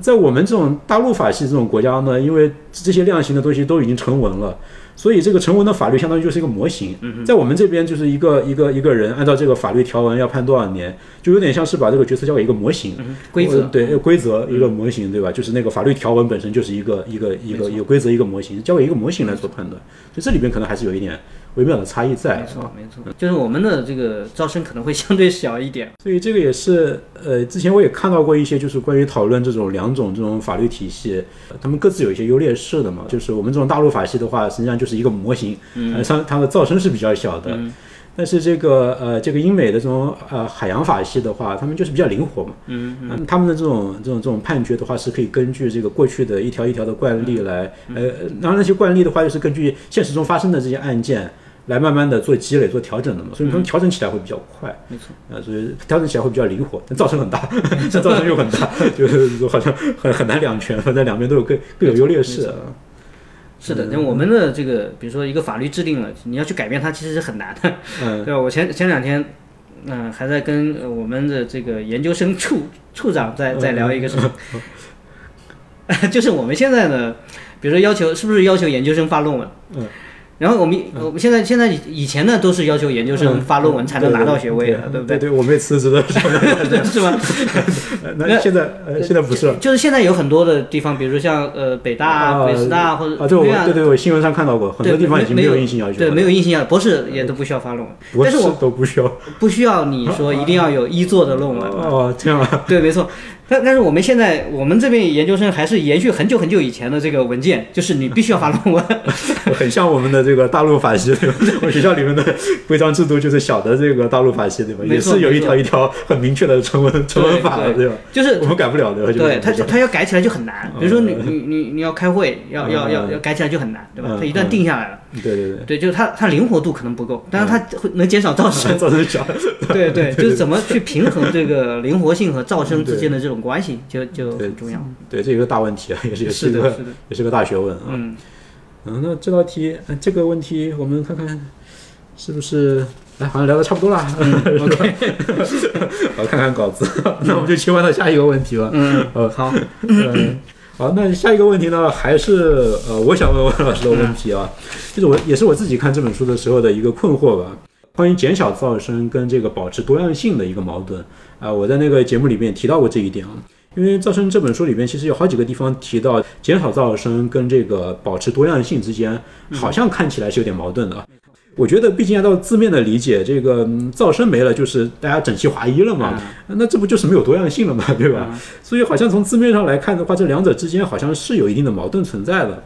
[SPEAKER 1] 在我们这种大陆法系这种国家呢，因为这些量刑的东西都已经成文了。所以这个成文的法律相当于就是一个模型，在我们这边就是一个一个一个人按照这个法律条文要判多少年，就有点像是把这个决策交给一个模型。
[SPEAKER 2] 规则，
[SPEAKER 1] 对规则一个模型，对吧？就是那个法律条文本身就是一个一个一个一个规则一个模型，交给一个模型来做判断。所以这里边可能还是有一点微妙的差异在。
[SPEAKER 2] 没错，没错，就是我们的这个噪声可能会相对小一点。
[SPEAKER 1] 所以这个也是呃，之前我也看到过一些就是关于讨论这种两种这种法律体系，他们各自有一些优劣势的嘛。就是我们这种大陆法系的话，实际上就是一个模型，嗯，它它的噪声是比较小的。但是这个呃，这个英美的这种呃海洋法系的话，他们就是比较灵活嘛。
[SPEAKER 2] 嗯
[SPEAKER 1] 嗯。他们的这种这种这种判决的话，是可以根据这个过去的一条一条的惯例来，呃，然后那些惯例的话，就是根据现实中发生的这些案件来慢慢的做积累、做调整的嘛。所以他们调整起来会比较快。
[SPEAKER 2] 没错。
[SPEAKER 1] 啊，所以调整起来会比较灵活，但噪声很大，这噪声又很大，*laughs* 就是好像很很难两全，反正两边都有各各有优劣势啊。
[SPEAKER 2] 是的，那我们的这个，比如说一个法律制定了，你要去改变它，其实是很难的，
[SPEAKER 1] 嗯，*laughs*
[SPEAKER 2] 对吧？我前前两天，嗯，还在跟我们的这个研究生处处长在在聊一个事情，就是我们现在呢，比如说要求是不是要求研究生发论文，
[SPEAKER 1] 嗯。
[SPEAKER 2] 然后我们我们现在现在以前呢都是要求研究生发论文才能拿到学位的，对不对？
[SPEAKER 1] 对，我们也辞职了，*laughs*
[SPEAKER 2] 是吗？*laughs*
[SPEAKER 1] 那现在呃现在不是，
[SPEAKER 2] 就是现在有很多的地方，比如说像呃北大、北师大或者
[SPEAKER 1] 啊，对，我对对，我新闻上看到过，很多地方已经没
[SPEAKER 2] 有
[SPEAKER 1] 硬性要求，
[SPEAKER 2] 对，没有硬性要求，博士也都不需要发论文，
[SPEAKER 1] 博
[SPEAKER 2] 士
[SPEAKER 1] 都不需要，
[SPEAKER 2] 不需要你说 *laughs* 一定要有一作的论文。
[SPEAKER 1] 哦，这样啊？
[SPEAKER 2] 对，没错。但但是我们现在我们这边研究生还是延续很久很久以前的这个文件，就是你必须要发论文，
[SPEAKER 1] 很像我们的这个大陆法系，对吧？我学校里面的规章制度就是小的这个大陆法系，对吧？也是有一条一条很明确的成文成文法的，对吧？
[SPEAKER 2] 就是
[SPEAKER 1] 我们改不了的，
[SPEAKER 2] 对他他要改起来就很难。比如说你你你你要开会，要要要要改起来就很难，对吧？他一旦定下来了，
[SPEAKER 1] 对对对，
[SPEAKER 2] 对，就是它它灵活度可能不够，但是它会能减少噪声，*laughs*
[SPEAKER 1] 噪声小，
[SPEAKER 2] 对 *laughs* 对，*laughs* 就是怎么去平衡这个灵活性和噪声之间的这种关系，就。就
[SPEAKER 1] 很
[SPEAKER 2] 重要，
[SPEAKER 1] 对，这一个大问题啊，也是也是个也是个大学问啊。
[SPEAKER 2] 嗯
[SPEAKER 1] 嗯，那这道题，嗯这个问题我们看看是不是？哎，好像聊的差不多了。*laughs* *laughs*
[SPEAKER 2] OK，
[SPEAKER 1] 我看看稿子，*laughs* 那我们就切换到下一个问题吧。
[SPEAKER 2] 嗯，
[SPEAKER 1] 呃，
[SPEAKER 2] 好，
[SPEAKER 1] 嗯，好，那下一个问题呢，还是呃，我想问问老师的问题啊，就是我也是我自己看这本书的时候的一个困惑吧，关于减小噪声跟这个保持多样性的一个矛盾啊，我在那个节目里面提到过这一点啊。因为噪声这本书里边其实有好几个地方提到减少噪声跟这个保持多样性之间，好像看起来是有点矛盾的。我觉得毕竟按照字面的理解，这个噪声没了就是大家整齐划一了嘛，那这不就是没有多样性了嘛，对吧？所以好像从字面上来看的话，这两者之间好像是有一定的矛盾存在的。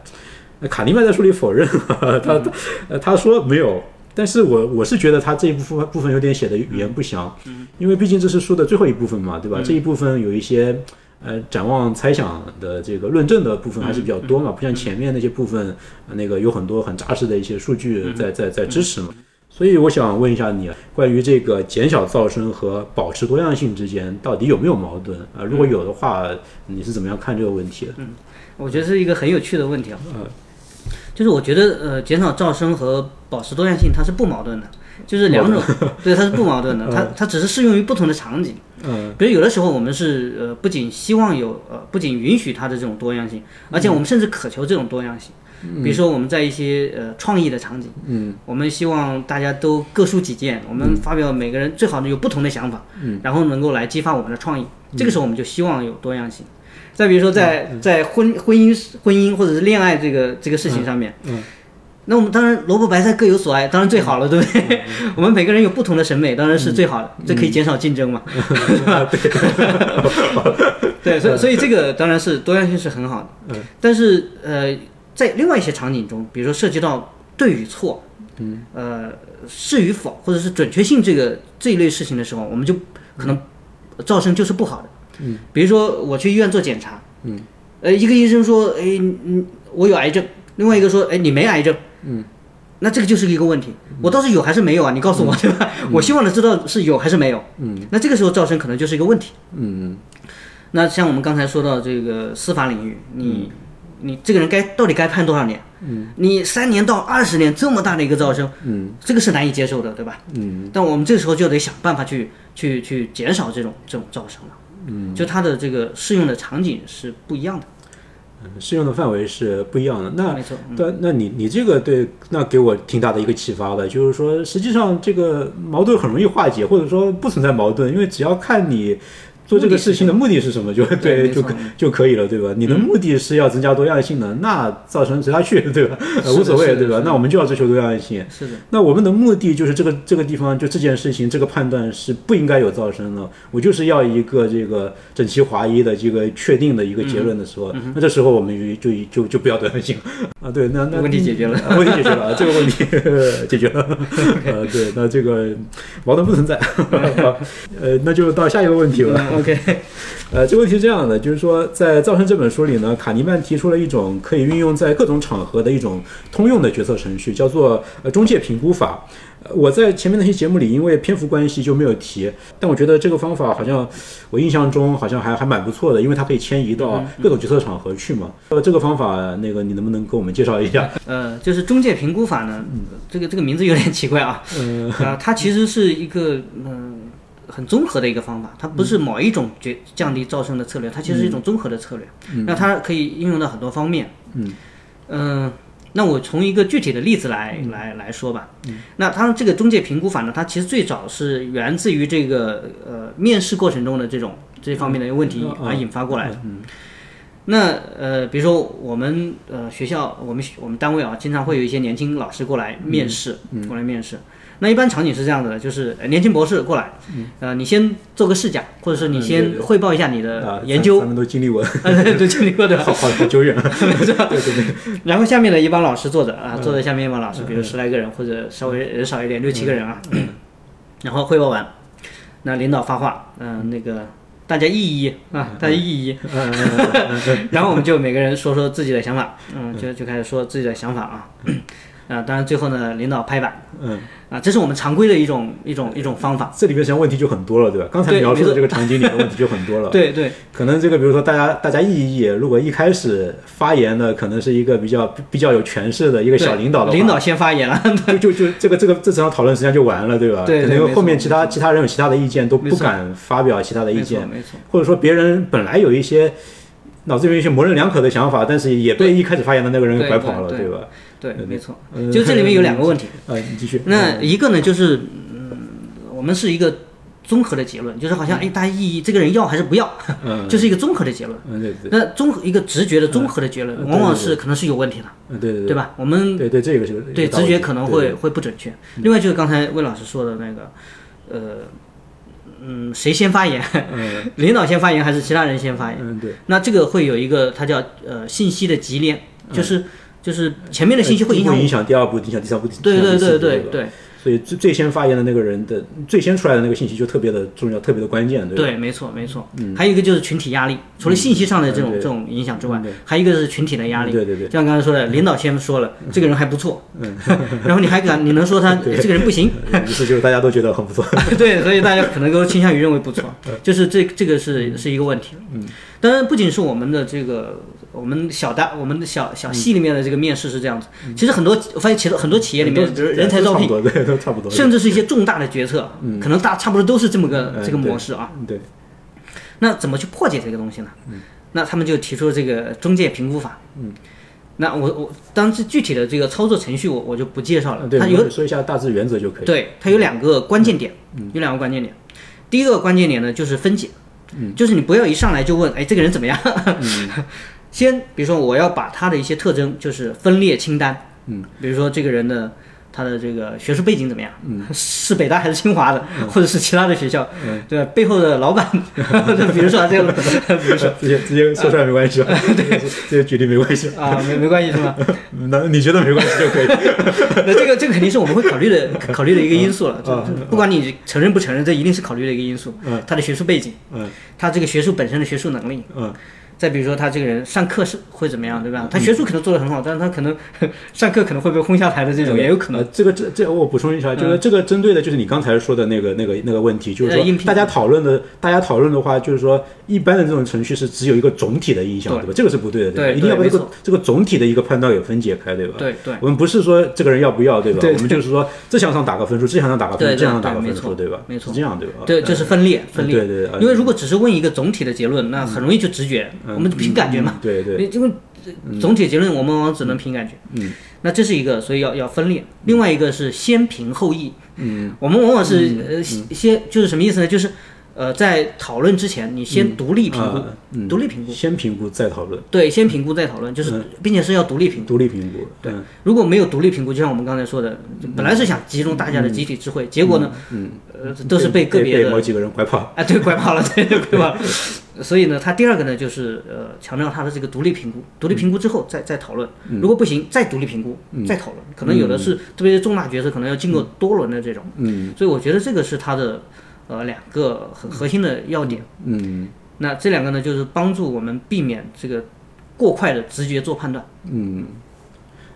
[SPEAKER 1] 卡尼曼在书里否认 *laughs* 了，他呃他说没有，但是我我是觉得他这一部分部分有点写的语言不详，嗯因为毕竟这是书的最后一部分嘛，对吧？这一部分有一些。呃，展望猜想的这个论证的部分还是比较多嘛，不像前面那些部分，那个有很多很扎实的一些数据在在在支持嘛。所以我想问一下你，关于这个减小噪声和保持多样性之间到底有没有矛盾啊？如果有的话，你是怎么样看这个问题的？
[SPEAKER 2] 嗯，我觉得是一个很有趣的问题啊。
[SPEAKER 1] 嗯，
[SPEAKER 2] 就是我觉得呃，减少噪声和保持多样性它是不矛盾的，就是两种，*laughs* 对，它是不矛盾的，*laughs* 它它只是适用于不同的场景。
[SPEAKER 1] 嗯
[SPEAKER 2] 比如有的时候我们是呃，不仅希望有呃，不仅允许它的这种多样性，而且我们甚至渴求这种多样性。比如说我们在一些呃创意的场景，
[SPEAKER 1] 嗯
[SPEAKER 2] 我们希望大家都各抒己见，我们发表每个人最好的有不同的想法，
[SPEAKER 1] 嗯，
[SPEAKER 2] 然后能够来激发我们的创意。这个时候我们就希望有多样性。再比如说在在婚婚姻婚姻或者是恋爱这个这个事情上面，
[SPEAKER 1] 嗯。
[SPEAKER 2] 那我们当然萝卜白菜各有所爱，当然最好了，对不对？*laughs* 我们每个人有不同的审美，当然是最好的，这可以减少竞争嘛，*laughs* 是吧？对，所以所以这个当然是多样性是很好的，
[SPEAKER 1] 嗯。
[SPEAKER 2] 但是呃，在另外一些场景中，比如说涉及到对与错，嗯，呃，是与否，或者是准确性这个这一类事情的时候，我们就可能噪声就是不好的，
[SPEAKER 1] 嗯，
[SPEAKER 2] 比如说我去医院做检查，
[SPEAKER 1] 嗯，
[SPEAKER 2] 呃，一个医生说，哎，嗯，我有癌症，另外一个说，哎，你没癌症，
[SPEAKER 1] 嗯。
[SPEAKER 2] 那这个就是一个问题，我到底有还是没有啊？你告诉我，对吧？我希望的知道是有还是没有。
[SPEAKER 1] 嗯，
[SPEAKER 2] 那这个时候噪声可能就是一个问题。
[SPEAKER 1] 嗯
[SPEAKER 2] 那像我们刚才说到这个司法领域，你、你这个人该到底该判多少年？
[SPEAKER 1] 嗯，
[SPEAKER 2] 你三年到二十年这么大的一个噪声，
[SPEAKER 1] 嗯
[SPEAKER 2] 这个是难以接受的，对吧？
[SPEAKER 1] 嗯
[SPEAKER 2] 但我们这个时候就得想办法去去去减少这种这种噪声了。
[SPEAKER 1] 嗯，
[SPEAKER 2] 就它的这个适用的场景是不一样的。
[SPEAKER 1] 嗯适用的范围是不一样的。那
[SPEAKER 2] 没错，嗯
[SPEAKER 1] 但那你你这个对，那给我挺大的一个启发的，就是说，实际上这个矛盾很容易化解，或者说不存在矛盾，因为只要看你做这个事情的目的是什么，就对就
[SPEAKER 2] 没错嗯
[SPEAKER 1] 就可以了，对吧？你的目的是要增加多样性的，那造成随他去，*laughs* 对吧？呃无所谓，对吧那我们就要追求多样性。
[SPEAKER 2] 是的，
[SPEAKER 1] 那我们的目的就是这个这个地方就这件事情这个判断是不应该有噪声的，我就是要一个这个整齐划一的这个确定的一个结论的时候，那这时候我们就就就就不要多样性啊，对，那那
[SPEAKER 2] 问题解决了，
[SPEAKER 1] 问题解决了，这个问题解决了，呃，对，那这个矛盾不存在，好呃，那就到下一个问题了。
[SPEAKER 2] 嗯 OK，
[SPEAKER 1] 呃，这个问题是这样的，就是说，在《噪声》这本书里呢，卡尼曼提出了一种可以运用在各种场合的一种通用的决策程序，叫做呃中介评估法。呃我在前面那些节目里，因为篇幅关系就没有提，但我觉得这个方法好像我印象中好像还还蛮不错的，因为它可以迁移到各种决策场合去嘛。呃，这个方法，那个你能不能给我们介绍一下？*laughs*
[SPEAKER 2] 呃，就是中介评估法呢，这个这个名字有点奇怪啊，
[SPEAKER 1] 嗯 *laughs*
[SPEAKER 2] 啊，它其实是一个嗯、很综合的一个方法，它不是某一种决降低噪声的策略，它其实是一种综合的策略，那它可以应用到很多方面。
[SPEAKER 1] 嗯
[SPEAKER 2] 嗯、那我从一个具体的例子来、来来说吧。那它这个中介评估法呢，它其实最早是源自于这个呃面试过程中的这种这方面的问题
[SPEAKER 1] 嗯
[SPEAKER 2] 而引发过来的。
[SPEAKER 1] 嗯
[SPEAKER 2] 那呃，比如说我们呃学校，我们我们单位啊，经常会有一些年轻老师过来面试，过来面试。那一般场景是这样子的，就是呃年轻博士过来，呃，你先做个试讲，或者是你先汇报一下你
[SPEAKER 1] 啊
[SPEAKER 2] 的，研究
[SPEAKER 1] 咱，们都经历过，
[SPEAKER 2] 呃，对，经历过的。
[SPEAKER 1] 好好好久远了。*laughs* 对对对，*laughs*
[SPEAKER 2] 然后下面的一帮老师坐着啊，坐在下面一帮老师，比如十来个人或者稍微人少一点，六七个人啊。*clears throat* 然后汇报完，那领导发话，嗯、那个大家议一啊，大家议一。然后我们就每个人说说自己的想法，嗯，就就开始说自己的想法啊。啊，当然最后呢，领导拍板
[SPEAKER 1] 嗯，
[SPEAKER 2] 啊，这是我们常规的一种一种一种方法。
[SPEAKER 1] 这里面实际上问题就很多了，对吧？刚才描述的这个场景里的问题就很多了。*laughs*
[SPEAKER 2] 对对
[SPEAKER 1] 可能这个，比如说大家大家议一议，如果一开始发言的可能是一个比较比较有权势的一个小领导的话，
[SPEAKER 2] 领导先发言了，*laughs*
[SPEAKER 1] 就就就这个这个这场讨论实际上就完了，对吧？
[SPEAKER 2] 对
[SPEAKER 1] 可能后面其他其他人有其他的意见都不敢发表其他的意见，
[SPEAKER 2] 没错，
[SPEAKER 1] 或者说别人本来有一些脑子里面有一些模棱两可的想法，但是也被一开始发言的那个人给拐跑了，
[SPEAKER 2] 对对
[SPEAKER 1] 吧？
[SPEAKER 2] 对，没错。
[SPEAKER 1] 呃
[SPEAKER 2] 就这里面有两个问题。*laughs*
[SPEAKER 1] 呃，你继续。
[SPEAKER 2] 那一个呢，就是嗯，我们是一个综合的结论，就是好像哎，大家意义这个人要还是不要，
[SPEAKER 1] 嗯 *laughs*
[SPEAKER 2] 就是一个综合的结论。
[SPEAKER 1] 嗯，对对
[SPEAKER 2] 那综合一个直觉的综合的结论，
[SPEAKER 1] 嗯
[SPEAKER 2] 往往是可能是有问题的，
[SPEAKER 1] 嗯对对
[SPEAKER 2] 对吧？我们
[SPEAKER 1] 对对，这个是
[SPEAKER 2] 对直觉可能会会不准确。另外就是刚才魏老师说的那个，呃，嗯，谁先发言？*laughs*
[SPEAKER 1] 嗯
[SPEAKER 2] 领导先发言还是其他人先发言？
[SPEAKER 1] 嗯对，
[SPEAKER 2] 那这个会有一个它叫呃信息的级联，就是就是前面的信息会影响
[SPEAKER 1] 影响第二步，影响第三步，
[SPEAKER 2] 对对对对对，
[SPEAKER 1] 所以最最先发言的那个人的最先出来的那个信息就特别的重要，特别的关键，对
[SPEAKER 2] 没错，没错。还有一个就是群体压力，除了信息上的这种、
[SPEAKER 1] 嗯
[SPEAKER 2] 这种影响之外
[SPEAKER 1] 嗯，
[SPEAKER 2] 还有一个是群体的压力。
[SPEAKER 1] 对对对，
[SPEAKER 2] 像刚才说的，领导先说了这个人还不错，*laughs* 然后你还敢你能说他 *laughs* 这个人不行？*laughs*
[SPEAKER 1] 于是就是大家都觉得很不错。
[SPEAKER 2] 对，所以大家可能都倾向于认为不错，就是这这个是是一个问题。嗯，当然不仅是我们的这个我们小单我们的小小系里面的这个面试是这样子，其实很多我发现其实很多企业里面，人才招聘，
[SPEAKER 1] 都差不多对，都差不多。
[SPEAKER 2] 甚至是一些重大的决策，可能大差不多都是这么个
[SPEAKER 1] 嗯
[SPEAKER 2] 这个模式啊。
[SPEAKER 1] 对，
[SPEAKER 2] 那怎么去破解这个东西呢？那他们就提出了这个中介评估法。嗯，那我我当时具体的这个操作程序我我就不介绍了，
[SPEAKER 1] 对，
[SPEAKER 2] 它有
[SPEAKER 1] 说一下大致原则就可以。
[SPEAKER 2] 对，它有两个关键点，有两个关键点。第一个关键点呢，就是分解，就是你不要一上来就问，哎，这个人怎么样？*laughs* 先比如说我要把他的一些特征就是分列清单，嗯，比如说这个人的他的这个学术背景怎么样？嗯，*laughs* 是北大还是清华的，或者是其他的学校？嗯，对吧？背后的老板，*laughs* 比如说啊这个，比如说
[SPEAKER 1] 直接直接说出来没关系吧？*laughs* 对，这些举例没关系。
[SPEAKER 2] 啊，没没关系是吗？
[SPEAKER 1] 那你觉得没关系就可以。
[SPEAKER 2] 那这个这个肯定是我们会考虑的考虑的一个因素了，就不管你承认不承认，这一定是考虑的一个因素。
[SPEAKER 1] 嗯，
[SPEAKER 2] 他的学术背景，
[SPEAKER 1] 嗯，
[SPEAKER 2] 他这个学术本身的学术能力，
[SPEAKER 1] 嗯，
[SPEAKER 2] 再比如说他这个人上课是会怎么样，对吧？他学术可能做得很好，但是他可能 *laughs* 上课可能会被轰下台的这种也有可能。
[SPEAKER 1] 呃这个这这我补充一下，就是这个针对的就是你刚才说的那个那个那个问题，就是说大家讨论的大家讨论的话，就是说一般的这种程序是只有一个总体的印象，
[SPEAKER 2] 对
[SPEAKER 1] 对吧？这个是不对的，吧？
[SPEAKER 2] 对
[SPEAKER 1] 一定要把这个这个总体的一个判断给分解开，对吧？
[SPEAKER 2] 对对
[SPEAKER 1] 我们不是说这个人要不要，对吧？
[SPEAKER 2] 对
[SPEAKER 1] 我们就是说这项上打个分数，这项上打个分数，
[SPEAKER 2] 对对
[SPEAKER 1] 这项上打个分数，对吧？
[SPEAKER 2] 没错
[SPEAKER 1] 是这样，对吧？
[SPEAKER 2] 对，这是分裂分裂。
[SPEAKER 1] 对对，呃
[SPEAKER 2] 因为如果只是问一个总体的结论，那很容易就直觉，我们凭感觉嘛。
[SPEAKER 1] 嗯对对，
[SPEAKER 2] 因为总体结论我们往往只能凭感觉。
[SPEAKER 1] 嗯，
[SPEAKER 2] 那这是一个，所以要要分裂。另外一个是先评后议。嗯，我们往往是呃先就是什么意思呢？就是呃在讨论之前，你先独立评估
[SPEAKER 1] 啊，嗯。
[SPEAKER 2] 独立评估。
[SPEAKER 1] 先评估再讨论，
[SPEAKER 2] 对，先评估再讨论，就是并且是要独立评估。
[SPEAKER 1] 独立评估，对，
[SPEAKER 2] 如果没有独立评估，就像我们刚才说的，本来是想集中大家的集体智慧，结果呢，
[SPEAKER 1] 嗯，
[SPEAKER 2] 呃，都是被个别的
[SPEAKER 1] 被某几个人拐跑，
[SPEAKER 2] 啊，对，拐跑了，*laughs* 对，拐跑了。所以呢，他第二个呢，就是呃，强调他的这个独立评估，独立评估之后再再讨论，如果不行，再独立评估，再讨论。可能有的是，特别是重大决策，可能要经过多轮的这种。
[SPEAKER 1] 嗯。
[SPEAKER 2] 所以我觉得这个是他的呃两个很核心的要点。
[SPEAKER 1] 嗯
[SPEAKER 2] 那这两个呢，就是帮助我们避免这个过快的直觉做判断。
[SPEAKER 1] 嗯。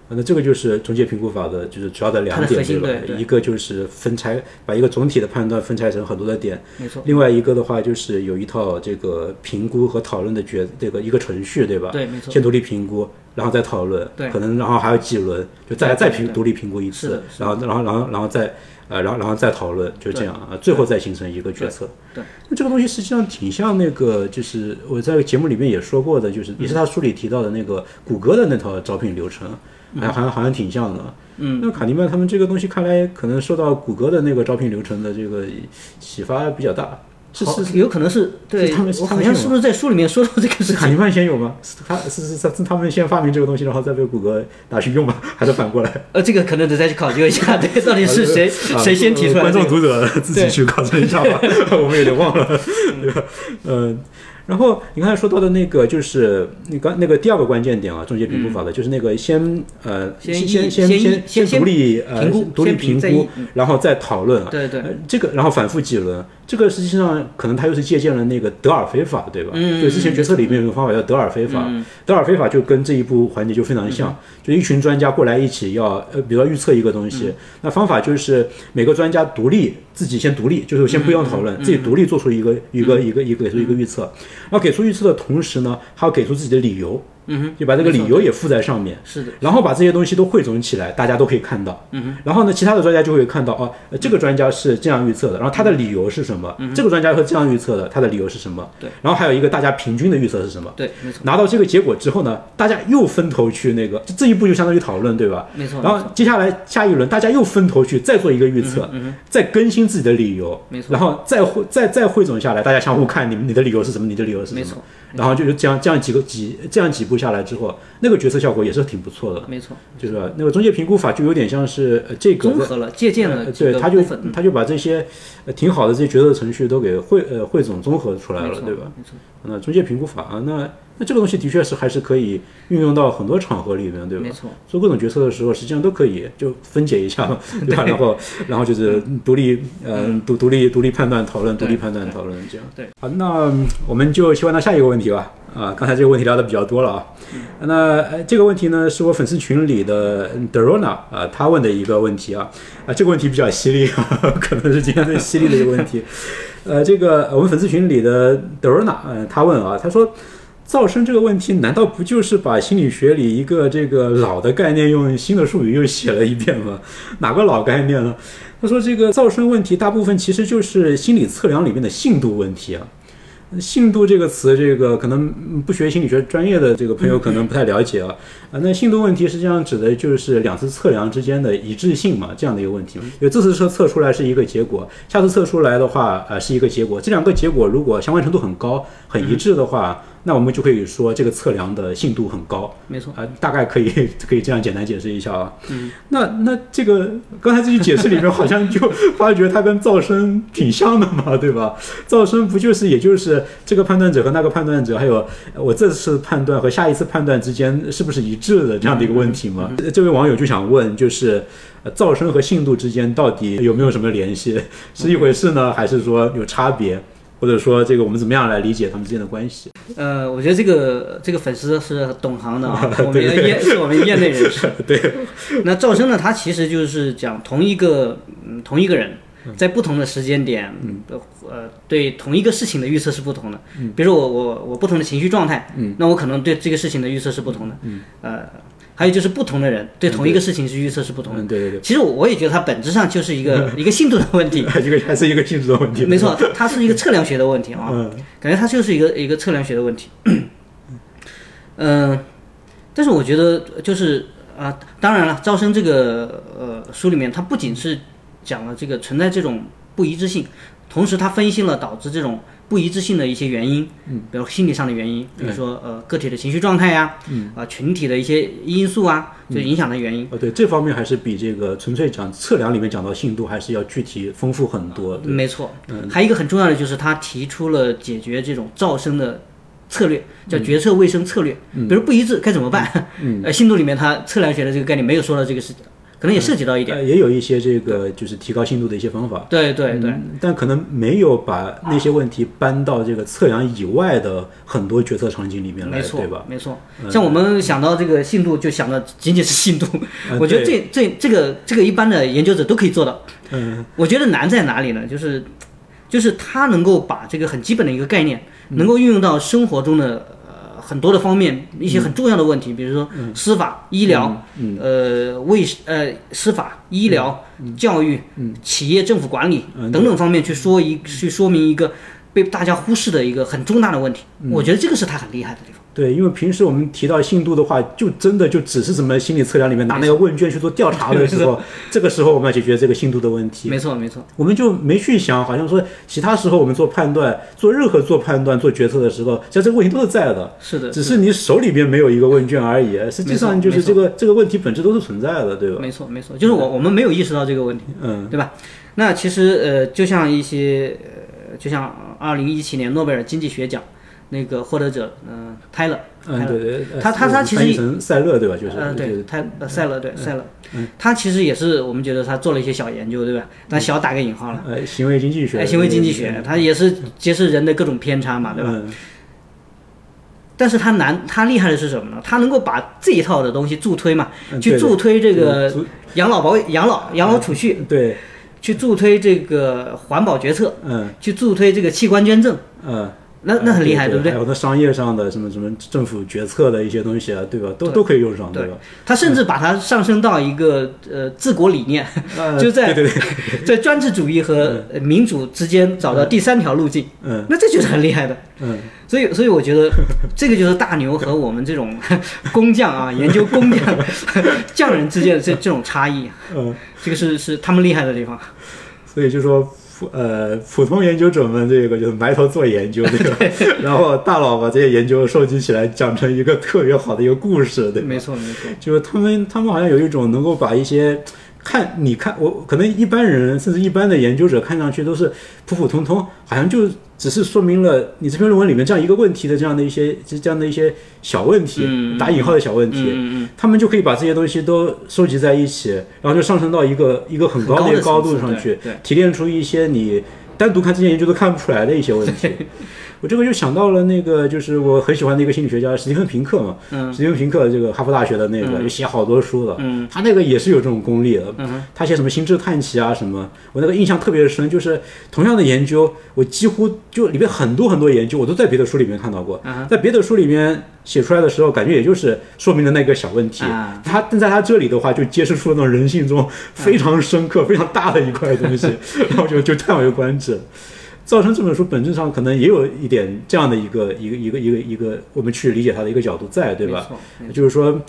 [SPEAKER 1] 那这个就是中介评估法的，就是主要的两点？
[SPEAKER 2] 对对
[SPEAKER 1] 一个就是分拆，把一个总体的判断分拆成很多的点，
[SPEAKER 2] 没错，
[SPEAKER 1] 另外一个的话就是有一套这个评估和讨论的决这个一个程序，对吧？
[SPEAKER 2] 对，没错，
[SPEAKER 1] 先独立评估，然后再讨论，
[SPEAKER 2] 对。
[SPEAKER 1] 可能然后还有几轮，就再再评独立评估一次然后然后然后然后再呃然后然后再讨论，就这样啊，最后再形成一个决策。
[SPEAKER 2] 对，
[SPEAKER 1] 那这个东西实际上挺像那个，就是我在节目里面也说过的，就是也是他书里提到的那个谷歌的那套招聘流程，还好像好像挺像的。嗯，那卡尼曼他们这个东西看来可能受到谷歌的那个招聘流程的这个启发比较大。是
[SPEAKER 2] 好
[SPEAKER 1] 是
[SPEAKER 2] 有可能是对
[SPEAKER 1] 是他们
[SPEAKER 2] 我好像是不是在书里面说到这个事情？
[SPEAKER 1] 尼曼先有吗？是他是是是是他们先发明这个东西，然后再被谷歌拿去用吗？*laughs* 还是反过来？
[SPEAKER 2] 呃，这个可能得再去考究一下，*laughs* 对，到底是谁
[SPEAKER 1] 啊
[SPEAKER 2] 谁先提出来的
[SPEAKER 1] 观众？读者自己去考证一下吧，*laughs* 我们有点忘了，对吧？嗯。然后你刚才说到的那个，就是你刚那个第二个关键点啊，中介评估法的，就是那个先呃
[SPEAKER 2] 先
[SPEAKER 1] 先
[SPEAKER 2] 议先
[SPEAKER 1] 先先独立呃
[SPEAKER 2] 评估
[SPEAKER 1] 独立
[SPEAKER 2] 先评
[SPEAKER 1] 评估然后再讨论啊。
[SPEAKER 2] 对对
[SPEAKER 1] 呃，这个然后反复几轮，这个实际上可能他又是借鉴了那个德尔菲法，对吧？
[SPEAKER 2] 嗯
[SPEAKER 1] 就之前决策里面有个方法叫德尔菲法，德尔菲法就跟这一步环节就非常像，就一群专家过来一起要呃，比如说预测一个东西，那方法就是每个专家独立自己先独立，就是先不用讨论，自己独立做出一个一个一个一个给出一个预测，然后给出预测的同时呢，还要给出自己的理由，
[SPEAKER 2] 嗯哼，
[SPEAKER 1] 就把这个理由也附在上面。
[SPEAKER 2] 是的，
[SPEAKER 1] 然后把这些东西都汇总起来，大家都可以看到。嗯哼然后呢，其他的专家就会看到哦，呃这个专家是这样预测的，然后他的理由是什么？这个专家是这样预测的，他的理由是什么？
[SPEAKER 2] 对。
[SPEAKER 1] 然后还有一个大家平均的预测是什么？
[SPEAKER 2] 对，没错，
[SPEAKER 1] 拿到这个结果之后呢，大家又分头去那个，这这一步就相当于讨论，对吧？
[SPEAKER 2] 没错，
[SPEAKER 1] 然后接下来下一轮，大家又分头去再做一个预测，嗯再更新自己的理由，
[SPEAKER 2] 没错
[SPEAKER 1] 然后再汇再再汇总下来，大家相互看你们你的理由是什么，你的理由是什么，
[SPEAKER 2] 没错，
[SPEAKER 1] 然后就是这样这样几个几这样几步下来之后，那个决策效果也是挺不错的，
[SPEAKER 2] 没错，
[SPEAKER 1] 就是那个中介评估法就有点像是呃这个
[SPEAKER 2] 综合了借鉴了
[SPEAKER 1] 呃对，他就他就把这些呃挺好的这些决策程序都给汇呃汇总综合出来了，对吧？
[SPEAKER 2] 没错，
[SPEAKER 1] 那中介评估法啊，那那这个东西的确是还是可以运用到很多场合里面，对吧
[SPEAKER 2] 没？错，
[SPEAKER 1] 做各种决策的时候，实际上都可以就分解一下嘛，*laughs* 对吧？然后然后就是独立呃独独立独立判断讨论，独立判断讨论这样。
[SPEAKER 2] 对，
[SPEAKER 1] 好，那我们就切换到下一个问题吧。啊，刚才这个问题聊的比较多了啊。那这个问题呢，是我粉丝群里的 Dorona 啊，他问的一个问题啊。啊，这个问题比较犀利啊，*laughs* 可能是今天最犀利的一个问题。呃，这个我们粉丝群里的 Dorona，呃，他问啊，他说。噪声这个问题，难道不就是把心理学里一个这个老的概念用新的术语又写了一遍吗？*laughs* 哪个老概念呢？他说这个噪声问题大部分其实就是心理测量里面的信度问题啊。信度这个词，这个可能嗯不学心理学专业的这个朋友可能不太了解啊。啊，那信度问题实际上指的就是两次测量之间的一致性嘛，这样的一个问题。因为这次测测出来是一个结果，下次测出来的话，呃，是一个结果。这两个结果如果相关程度很高、很一致的话，那我们就可以说这个测量的信度很高。
[SPEAKER 2] 没错。
[SPEAKER 1] 啊、大概可以可以这样简单解释一下啊。嗯，那那这个刚才这句解释里面好像就发觉它跟噪声挺像的嘛，对吧？噪声不就是也就是这个判断者和那个判断者，还有我这次判断和下一次判断之间是不是一致的这样的一个问题吗？这位网友就想问，就是。呃噪声和信度之间到底有没有什么联系？是一回事呢，还是说有差别？或者说这个我们怎么样来理解他们之间的关系？
[SPEAKER 2] 呃，我觉得这个这个粉丝是懂行的啊，*laughs* 我们业是我们业内人士。*laughs*
[SPEAKER 1] 对，
[SPEAKER 2] 那赵生呢，他其实就是讲同一个嗯同一个人在不同的时间点，呃对同一个事情的预测是不同的。比如说我我我不同的情绪状态，嗯那我可能对这个事情的预测是不同的。呃，还有就是不同的人对同一个事情是预测是不同的。
[SPEAKER 1] 嗯，对对对，
[SPEAKER 2] 其实我我也觉得它本质上就是一个 *laughs* 一个信度的问题。
[SPEAKER 1] 一 *laughs* 个还是一个性质的问题。
[SPEAKER 2] 没错，它它是一个测量学的问题啊，*laughs*
[SPEAKER 1] 嗯
[SPEAKER 2] 感觉它就是一个一个测量学的问题。*coughs* 嗯、但是我觉得就是啊、当然了，招生这个呃书里面，它不仅是讲了这个存在这种不一致性，同时它分析了导致这种不一致性的一些原因，嗯，比如心理上的原因，比如说呃个体的情绪状态呀，嗯，啊、群体的一些因素啊，就影响的原因。
[SPEAKER 1] 哦，对，这方面还是比这个纯粹讲测量里面讲到信度还是要具体丰富很多。
[SPEAKER 2] 没错，嗯。还有一个很重要的就是他提出了解决这种噪声的策略，叫决策卫生策略。比如不一致该怎么办？嗯。*laughs* 呃，信度里面他测量学的这个概念没有说到这个事情，可能也涉及到一点。
[SPEAKER 1] 呃，也有一些这个就是提高信度的一些方法。
[SPEAKER 2] 对对对，
[SPEAKER 1] 嗯但可能没有把那些问题搬到这个测量以外的很多决策场景里面来，
[SPEAKER 2] 没错
[SPEAKER 1] 对吧？
[SPEAKER 2] 没错。像我们想到这个信度，就想到仅仅是信度。
[SPEAKER 1] 嗯 *laughs*
[SPEAKER 2] 我觉得这这这个这个一般的研究者都可以做到。
[SPEAKER 1] 嗯，
[SPEAKER 2] 我觉得难在哪里呢？就是就是他能够把这个很基本的一个概念，
[SPEAKER 1] 嗯
[SPEAKER 2] 能够运用到生活中的呃很多的方面，一些很重要的问题，比如说司法、医疗、
[SPEAKER 1] 嗯。
[SPEAKER 2] 呃卫呃司法、医疗、教育、企业政府管理
[SPEAKER 1] 嗯
[SPEAKER 2] 等等方面去说一去说明一个被大家忽视的一个很重大的问题。
[SPEAKER 1] 嗯。
[SPEAKER 2] 我觉得这个是他很厉害的地方。
[SPEAKER 1] 对，因为平时我们提到信度的话，就真的就只是什么心理测量里面拿那个问卷去做调查的时候，*laughs* 这个时候我们要解决这个信度的问题。
[SPEAKER 2] 没错没错，
[SPEAKER 1] 我们就没去想，好像说其他时候我们做判断、做任何做判断、做决策的时候，其实这个问题都是在的，
[SPEAKER 2] 是的，
[SPEAKER 1] 只是你手里边没有一个问卷而已。实际上就是这个这个问题本质都是存在的，对吧？
[SPEAKER 2] 没错没错，就是我我们没有意识到这个问题。
[SPEAKER 1] 嗯，
[SPEAKER 2] 对吧？那其实呃，就像一些呃，就像二零一七年诺贝尔经济学奖那个获得者，嗯、泰勒，
[SPEAKER 1] 嗯，对对，呃
[SPEAKER 2] 他他他其实
[SPEAKER 1] 翻译成塞勒对吧？就是
[SPEAKER 2] 呃，对，泰呃塞勒，对塞勒，他其实也是我们觉得他做了一些小研究，对吧？但小打个引号了，
[SPEAKER 1] 呃行为经济学，
[SPEAKER 2] 哎，行为经济学，他也是揭示人的各种偏差嘛，对吧？
[SPEAKER 1] 嗯
[SPEAKER 2] 但是他难，他厉害的是什么呢？他能够把这一套的东西助推嘛，
[SPEAKER 1] 嗯
[SPEAKER 2] 去助推这个养老保养老养老储蓄，
[SPEAKER 1] 对，
[SPEAKER 2] 去助推这个环保决策，
[SPEAKER 1] 嗯
[SPEAKER 2] 去助推这个器官捐赠，
[SPEAKER 1] 嗯。
[SPEAKER 2] 那那很厉害，
[SPEAKER 1] 对
[SPEAKER 2] 不对
[SPEAKER 1] 还？有那商业上的什么什么政府决策的一些东西啊，对吧？都都可以用上，
[SPEAKER 2] 对
[SPEAKER 1] 吧？
[SPEAKER 2] 他甚至把它上升到一个呃治国理念，
[SPEAKER 1] 呃 *laughs*
[SPEAKER 2] 就在 *laughs* 在专制主义和呃民主之间找到第三条路径，
[SPEAKER 1] 嗯
[SPEAKER 2] 那这就是很厉害的。
[SPEAKER 1] 嗯
[SPEAKER 2] 所以，所以我觉得这个就是大牛和我们这种 *laughs* 工匠啊，研究工匠匠人之间的这这种差异，
[SPEAKER 1] 嗯，
[SPEAKER 2] 这个是是他们厉害的地方。
[SPEAKER 1] 所以就说普呃普通研究者们这个就是埋头做研究，对吧？*laughs* 然后大佬把这些研究收集起来，讲成一个特别好的一个故事，对吧？
[SPEAKER 2] 没错，没错，
[SPEAKER 1] 就是他们他们好像有一种能够把一些。看，你看我可能一般人甚至一般的研究者看上去都是普普通通，好像就只是说明了你这篇论文里面这样一个问题的这样的一些这这样的一些小问题，
[SPEAKER 2] 嗯
[SPEAKER 1] 打引号的小问题，他们就可以把这些东西都收集在一起，然后就上升到一个一个很高的一个高度上去，提炼出一些你单独看这些研究都看不出来的一些问题。*laughs* 我这个就想到了那个，就是我很喜欢的一个心理学家史蒂芬平克嘛，
[SPEAKER 2] 嗯。
[SPEAKER 1] 史蒂芬平克这个哈佛大学的那个，
[SPEAKER 2] 嗯。
[SPEAKER 1] 就写好多书的，
[SPEAKER 2] 嗯。
[SPEAKER 1] 他那个也是有这种功力的。他写什么心智探奇啊什么，我那个印象特别深，就是同样的研究，我几乎就里面很多很多研究，我都在别的书里面看到过，
[SPEAKER 2] 嗯
[SPEAKER 1] 在别的书里面写出来的时候，感觉也就是说明了那个小问题。
[SPEAKER 2] 啊
[SPEAKER 1] 他但在他这里的话，就揭示出了那种人性中非常深刻、非常大的一块东西，*laughs* 然后就就叹为观止。造成这本书本质上可能也有一点这样的一个一个一个一个一个我们去理解它的一个角度在，对吧？？就是说，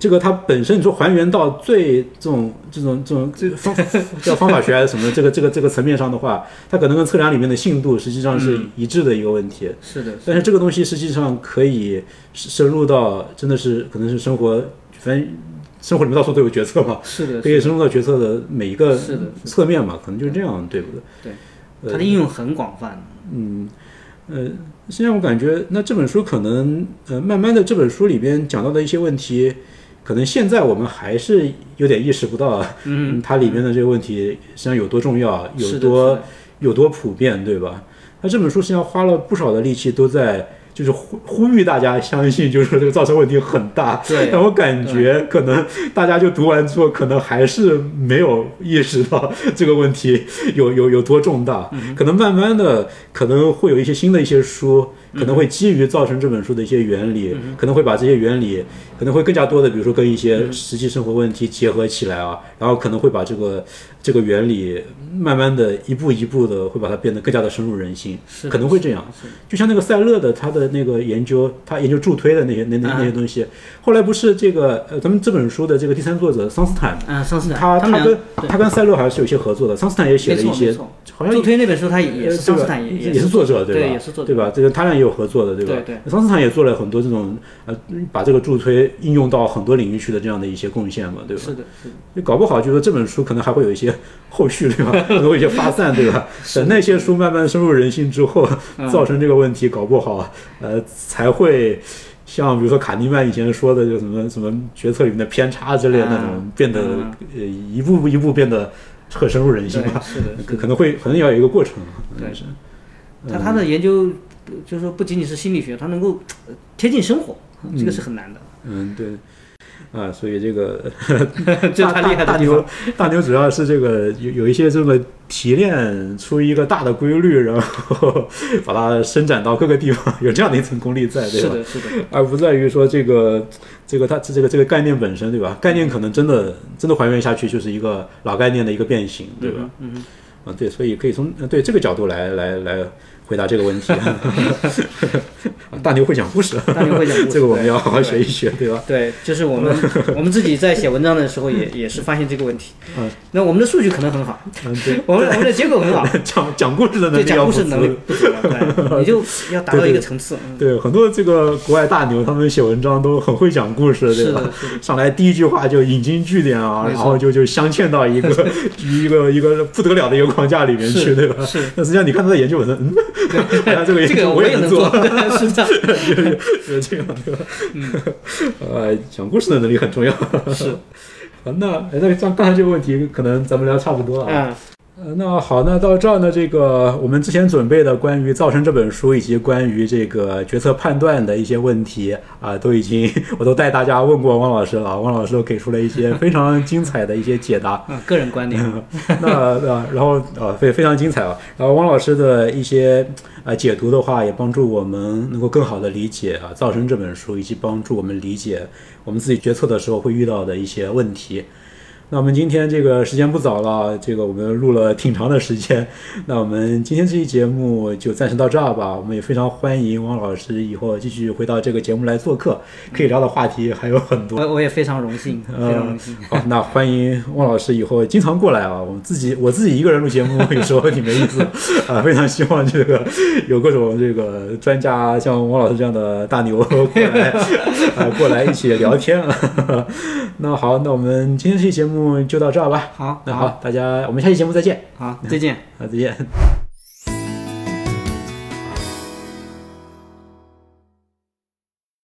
[SPEAKER 1] 这个它本身你说还原到最这种这种这种这个方叫方法学还是什么这个这个这个层面上的话，它可能跟测量里面的信度实际上是一致的一个问题。
[SPEAKER 2] 是的，
[SPEAKER 1] 但是这个东西实际上可以深入到真的是可能是生活，反正生活里面到处都有决策嘛，
[SPEAKER 2] 是的，
[SPEAKER 1] 可以深入到决策的每一个，侧面嘛，可能就是这样，对不对？
[SPEAKER 2] 它的应用很广泛。
[SPEAKER 1] 嗯，呃，实际上我感觉，那这本书可能，呃，慢慢的这本书里边讲到的一些问题，可能现在我们还是有点意识不到，
[SPEAKER 2] 嗯，
[SPEAKER 1] 它里面的这个问题实际上有多重要，有多有多普遍，对吧？那这本书实际上花了不少的力气，都在就是呼呼吁大家相信，就是说这个造成问题很大。
[SPEAKER 2] 对。
[SPEAKER 1] 但我感觉可能大家就读完之后，可能还是没有意识到这个问题有有有多重大。
[SPEAKER 2] 嗯
[SPEAKER 1] 可能慢慢的，可能会有一些新的一些书，可能会基于造成这本书的一些原理，
[SPEAKER 2] 嗯
[SPEAKER 1] 可能会把这些原理，可能会更加多的，比如说跟一些实际生活问题结合起来啊，然后可能会把这个这个原理慢慢的一步一步的会把它变得更加的深入人心，
[SPEAKER 2] 是
[SPEAKER 1] 可能会这样。就像那个塞勒的他的那个研究，他研究助推的那些那那
[SPEAKER 2] 啊
[SPEAKER 1] 那些东西，后来不是这个呃，咱们这本书的这个第三作者桑斯坦，
[SPEAKER 2] 嗯，桑斯坦，
[SPEAKER 1] 他他
[SPEAKER 2] 他
[SPEAKER 1] 跟他跟塞勒还是有些合作的，桑斯坦也写了一些，
[SPEAKER 2] 错，
[SPEAKER 1] 好像
[SPEAKER 2] 助推那本书他也是桑斯坦也
[SPEAKER 1] 也是作者对吧？
[SPEAKER 2] 对也是作者
[SPEAKER 1] 对吧？这个他俩也有合作的对吧？
[SPEAKER 2] 对
[SPEAKER 1] 桑斯坦也做了很多这种呃，把这个助推应用到很多领域去的这样的一些贡献嘛，对吧？
[SPEAKER 2] 是的，是的，
[SPEAKER 1] 就搞不好，就是说这本书可能还会有一些后续，对吧？可能会有一些发散，对吧？等那些书慢慢深入人心之后，
[SPEAKER 2] 嗯。
[SPEAKER 1] 造成这个问题，搞不好，呃，才会像比如说卡尼曼以前说的，就什么什么决策里面的偏差之类的那种
[SPEAKER 2] 嗯，
[SPEAKER 1] 变得
[SPEAKER 2] 嗯
[SPEAKER 1] 呃一步一步变得很深入人心吧。
[SPEAKER 2] 是的，
[SPEAKER 1] 可可能会可能要有一个过程，
[SPEAKER 2] 对
[SPEAKER 1] 是。
[SPEAKER 2] 他他的研究就是说不仅仅是心理学，他能够呃贴近生活，这个是很难的，
[SPEAKER 1] 嗯，对，啊，所以这个 *laughs*
[SPEAKER 2] 这是他厉害的
[SPEAKER 1] 大牛。大牛主要是这个有有一些这么提炼出一个大的规律，然后把它伸展到各个地方，有这样的一层功力在，对吧？
[SPEAKER 2] 是的，是的，
[SPEAKER 1] 而不在于说这个这个它这个这个概念本身，对吧？概念可能真的真的还原下去就是一个老概念的一个变形，对吧？
[SPEAKER 2] 嗯嗯，
[SPEAKER 1] 啊，对，所以可以从呃对这个角度来来来回答这个问题。*laughs* 大牛会讲故事，
[SPEAKER 2] 大牛会讲故事 *laughs*
[SPEAKER 1] 这个我们要好好学一学，对吧？
[SPEAKER 2] 对，就是我们 *laughs* 我们自己在写文章的时候也也是发现这个问题。
[SPEAKER 1] 嗯，
[SPEAKER 2] 那我们的数据可能很好，
[SPEAKER 1] 嗯，对。
[SPEAKER 2] 我们我们的结果很好，
[SPEAKER 1] 讲讲故事的能力要不足
[SPEAKER 2] 讲故事能力不足了，对，你就要达到一个层次。嗯
[SPEAKER 1] 对，很多这个国外大牛，他们写文章都很会讲故事，对吧？上来第一句话就引经据典啊，然后就就镶嵌到一个一个一个不得了的一个框架里面去，对吧？
[SPEAKER 2] 是，
[SPEAKER 1] 那实际上你看他的研究，我说，嗯，好像 *laughs* 这个
[SPEAKER 2] 这个
[SPEAKER 1] 我
[SPEAKER 2] 也能做，*laughs* 是这样。
[SPEAKER 1] 就是就是这样，对吧？嗯，呃，*laughs* 讲故事的能力很重要。
[SPEAKER 2] 是，
[SPEAKER 1] 啊，那哎那像刚才这个问题，可能咱们聊差不多了啊。
[SPEAKER 2] 嗯，
[SPEAKER 1] 呃，那好，那到这儿呢，这个我们之前准备的关于《造生》这本书以及关于这个决策判断的一些问题啊，都已经我都带大家问过汪老师了，汪老师都给出了一些 *laughs* 非常精彩的一些解答。
[SPEAKER 2] 嗯个人观点，*laughs*
[SPEAKER 1] 那呃，然后呃，非非常精彩啊。然后汪老师的一些呃解读的话，也帮助我们能够更好的理解啊《造生》这本书，以及帮助我们理解我们自己决策的时候会遇到的一些问题。那我们今天这个时间不早了，这个我们录了挺长的时间，那我们今天这期节目就暂时到这儿吧。我们也非常欢迎汪老师以后继续回到这个节目来做客，可以聊的话题还有很多。
[SPEAKER 2] 我我也非常荣幸，非常荣幸。
[SPEAKER 1] 好，那欢迎汪老师以后经常过来啊。我们自己我自己一个人录节目有时候挺没意思 *laughs* 啊，非常希望这个有各种这个专家，像汪老师这样的大牛过来 *laughs* 啊，过来一起聊天啊。*laughs* 那好，那我们今天这期节目就到这儿吧。
[SPEAKER 2] 好，
[SPEAKER 1] 那好，大家我们下期节目再见
[SPEAKER 2] 好，再见。
[SPEAKER 1] 好，再见。